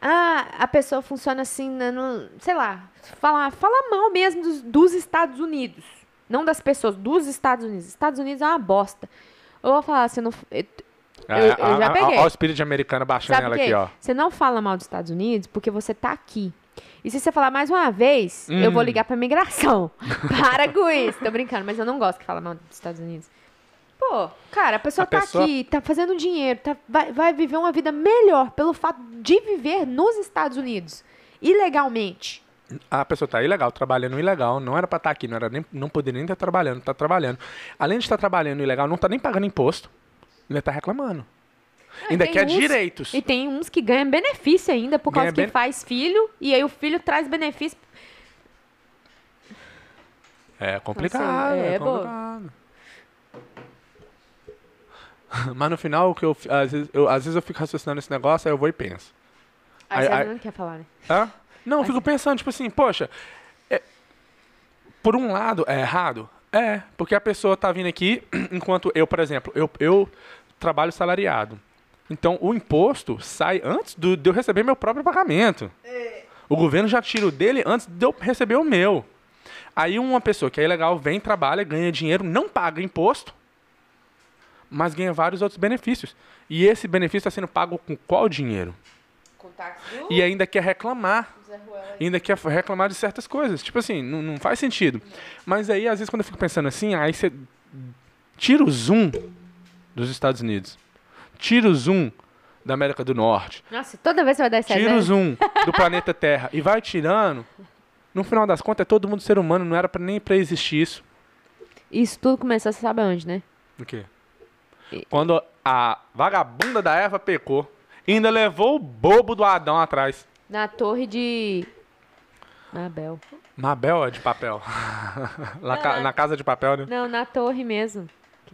ah, a pessoa funciona assim, né, no, sei lá, fala, fala mal mesmo dos, dos, Estados Unidos. Não das pessoas, dos Estados Unidos. Estados Unidos é uma bosta. Eu vou falar, você não. Eu, é, eu, eu já peguei. Olha o espírito de americana baixando Sabe ela aqui, ó. Você não fala mal dos Estados Unidos porque você tá aqui. E se você falar mais uma vez, hum. eu vou hum. ligar pra migração. Para com isso. Tô brincando, mas eu não gosto que fala mal dos Estados Unidos. Pô, cara, a pessoa a tá pessoa... aqui, tá fazendo dinheiro, tá, vai, vai viver uma vida melhor pelo fato de viver nos Estados Unidos, ilegalmente. A pessoa tá ilegal, trabalhando ilegal, não era para estar tá aqui, não era nem, não poderia nem estar trabalhando, tá trabalhando. Além de estar trabalhando ilegal, não tá nem pagando imposto, ainda tá reclamando. Ah, ainda quer uns, direitos. E tem uns que ganham benefício ainda por causa Ganha que faz filho e aí o filho traz benefício. É complicado, é, é complicado. Mas no final, que eu, às, vezes, eu, às vezes eu fico raciocinando esse negócio, aí eu vou e penso. Aí, aí você não quer falar, né? Hã? Não, eu fico pensando, tipo assim, poxa, é, por um lado, é errado? É, porque a pessoa tá vindo aqui, enquanto eu, por exemplo, eu, eu trabalho salariado. Então, o imposto sai antes do, de eu receber meu próprio pagamento. O governo já tira o dele antes de eu receber o meu. Aí uma pessoa que é ilegal vem, trabalha, ganha dinheiro, não paga imposto, mas ganha vários outros benefícios. E esse benefício está sendo pago com qual dinheiro? Com táxi E ainda quer reclamar. Ainda quer reclamar de certas coisas. Tipo assim, não, não faz sentido. Não. Mas aí, às vezes, quando eu fico pensando assim, aí você tira o zoom dos Estados Unidos. Tira o zoom da América do Norte. Nossa, toda vez você vai dar essa Tira o zoom do planeta Terra e vai tirando. No final das contas, é todo mundo ser humano, não era pra, nem para existir isso. Isso tudo começou, você sabe onde, né? O quê? Quando a vagabunda da Eva pecou, ainda levou o bobo do Adão atrás. Na torre de. Mabel. Mabel é de papel. na, ca... na casa de papel, né? Não, na torre mesmo.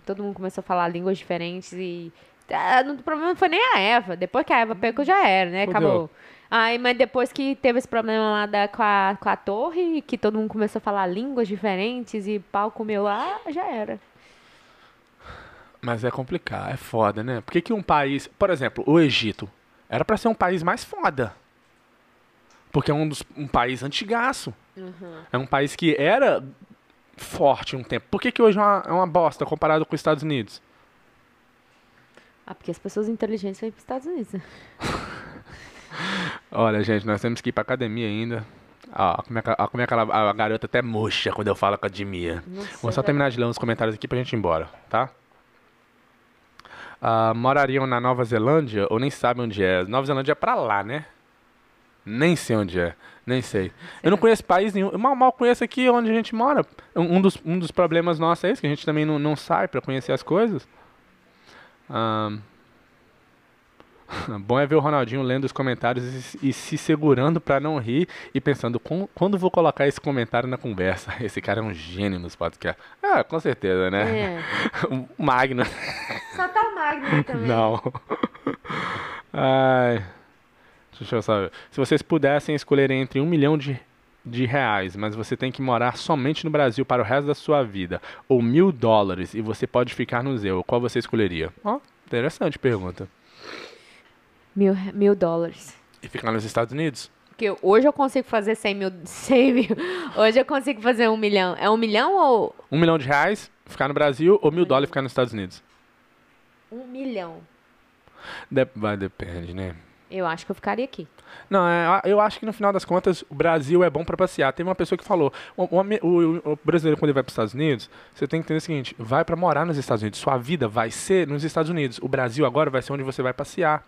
Todo mundo começou a falar línguas diferentes e. Ah, o problema não foi nem a Eva. Depois que a Eva pecou, já era, né? Fudeu. Acabou. Aí, mas depois que teve esse problema lá da, com, a, com a torre, que todo mundo começou a falar línguas diferentes e pau comeu lá, já era. Mas é complicado, é foda, né? Por que, que um país. Por exemplo, o Egito. Era para ser um país mais foda. Porque é um, dos, um país antigaço. É um país que era forte um tempo. Por que, que hoje é uma, é uma bosta comparado com os Estados Unidos? Ah, porque as pessoas inteligentes vêm para os Estados Unidos. né? Olha, gente, nós temos que ir pra academia ainda. Ó, como é que, ó, como é que ela- a garota até murcha quando eu falo academia. Não sei, Vou só velho. terminar de ler uns comentários aqui pra gente ir embora, tá? Ah, morariam na Nova Zelândia ou nem sabem onde é? Nova Zelândia é pra lá, né? Nem sei onde é, nem sei. Eu não conheço país nenhum. Eu mal, mal conheço aqui onde a gente mora. Um, um dos, um dos problemas nossos é esse, que a gente também não, não sai pra conhecer as coisas. Ahn, Bom é ver o Ronaldinho lendo os comentários e, se- e se segurando pra não rir e pensando, "Com- quando vou colocar esse comentário na conversa? Esse cara é um gênio nos podcasts. Ah, com certeza, né? É. O Magno. Só tá o Magno também. Não. Ai. Deixa eu saber. Se vocês pudessem escolher entre um milhão de, de reais, mas você tem que morar somente no Brasil para o resto da sua vida, ou mil dólares e você pode ficar no museu, qual você escolheria? Ó, interessante pergunta. Mil, mil dólares. E ficar nos Estados Unidos? Porque hoje eu consigo fazer 100 mil, 100 mil. Hoje eu consigo fazer um milhão. É um milhão ou Um milhão de reais, ficar no Brasil, ou mil dólares ficar nos Estados Unidos? um milhão? De- vai, depende, né? Eu acho que eu ficaria aqui. Não, é, eu acho que no final das contas o Brasil é bom pra passear. Tem uma pessoa que falou, o, o o- brasileiro quando ele vai para os Estados Unidos, você tem que entender o seguinte, vai pra morar nos Estados Unidos, sua vida vai ser nos Estados Unidos. O Brasil agora vai ser onde você vai passear.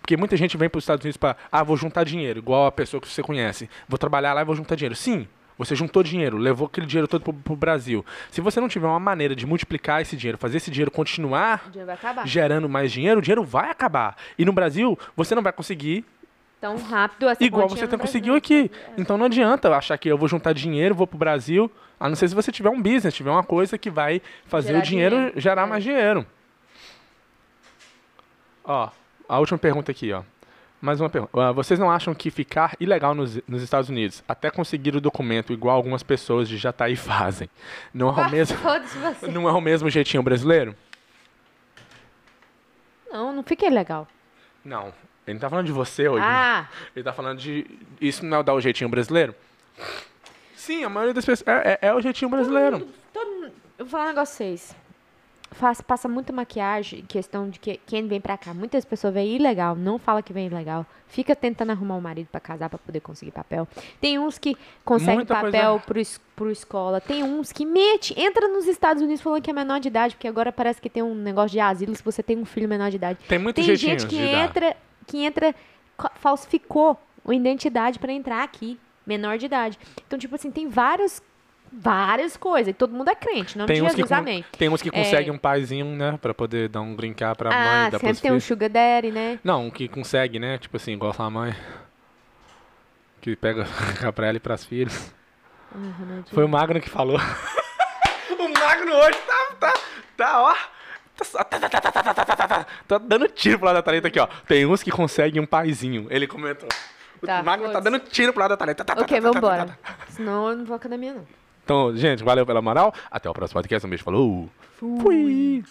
Porque muita gente vem para os Estados Unidos para, ah, vou juntar dinheiro, igual a pessoa que você conhece. Vou trabalhar lá e vou juntar dinheiro. Sim, você juntou dinheiro, levou aquele dinheiro todo pro, pro Brasil. Se você não tiver uma maneira de multiplicar esse dinheiro, fazer esse dinheiro continuar O dinheiro gerando mais dinheiro, o dinheiro vai acabar. E no Brasil, você não vai conseguir Tão rápido essa igual você tem conseguiu Brasil. aqui. Então não adianta achar que eu vou juntar dinheiro, vou pro Brasil, a não ser se você tiver um business, tiver uma coisa que vai fazer Gerar o dinheiro, dinheiro. gerar É. mais dinheiro. Ó, a última pergunta aqui, ó. Mais uma pergunta. Ah, vocês não acham que ficar ilegal nos, nos Estados Unidos, até conseguir o documento igual algumas pessoas de Jataí fazem, não é o mesmo, não é o mesmo jeitinho brasileiro? Não, não fiquei legal. Não. Ele não tá falando de você hoje. Ah, Ele tá falando de. Isso não é o dar o jeitinho brasileiro? Sim, a maioria das pessoas. É, é- é o jeitinho brasileiro. todo mundo... Eu vou falar um negócio pra vocês. Faz, passa muita maquiagem, questão de que quem vem pra cá. Muitas pessoas vêm ilegal, não fala que vem ilegal. Fica tentando arrumar um marido pra casar pra poder conseguir papel. Tem uns que conseguem Muita papel coisa- pro, es- pro escola. Tem uns que mete, entra nos Estados Unidos falando que é menor de idade, porque agora parece que tem um negócio de asilo se você tem um filho menor de idade. Tem jeitinho gente que entra, que entra, co- falsificou a identidade pra entrar aqui, menor de idade. Então, tipo assim, tem vários, Várias coisas. E todo mundo é crente, não tem de Jesus, que, amém. Tem uns que conseguem é... um paizinho, né? Pra poder dar um brincar pra ah, mãe. Ah, sempre tem um sugar daddy, né? Não, um que consegue, né? Tipo assim, igual a mãe. Que pega pra ela e pras filhas. Uhum, Foi o Magno que falou. o Magno hoje tá, tá, tá, ó... Tá, dando tiro pro lado da Thalita aqui, ó. Tem uns que conseguem um paizinho. Ele comentou. Tá, o Magno tá dando tiro pro lado da Thalita. Tá, tá, ok, vambora. Senão eu não vou à academia, não. Então, gente, valeu pela moral. Até o próximo podcast. Um beijo, falou. Fui.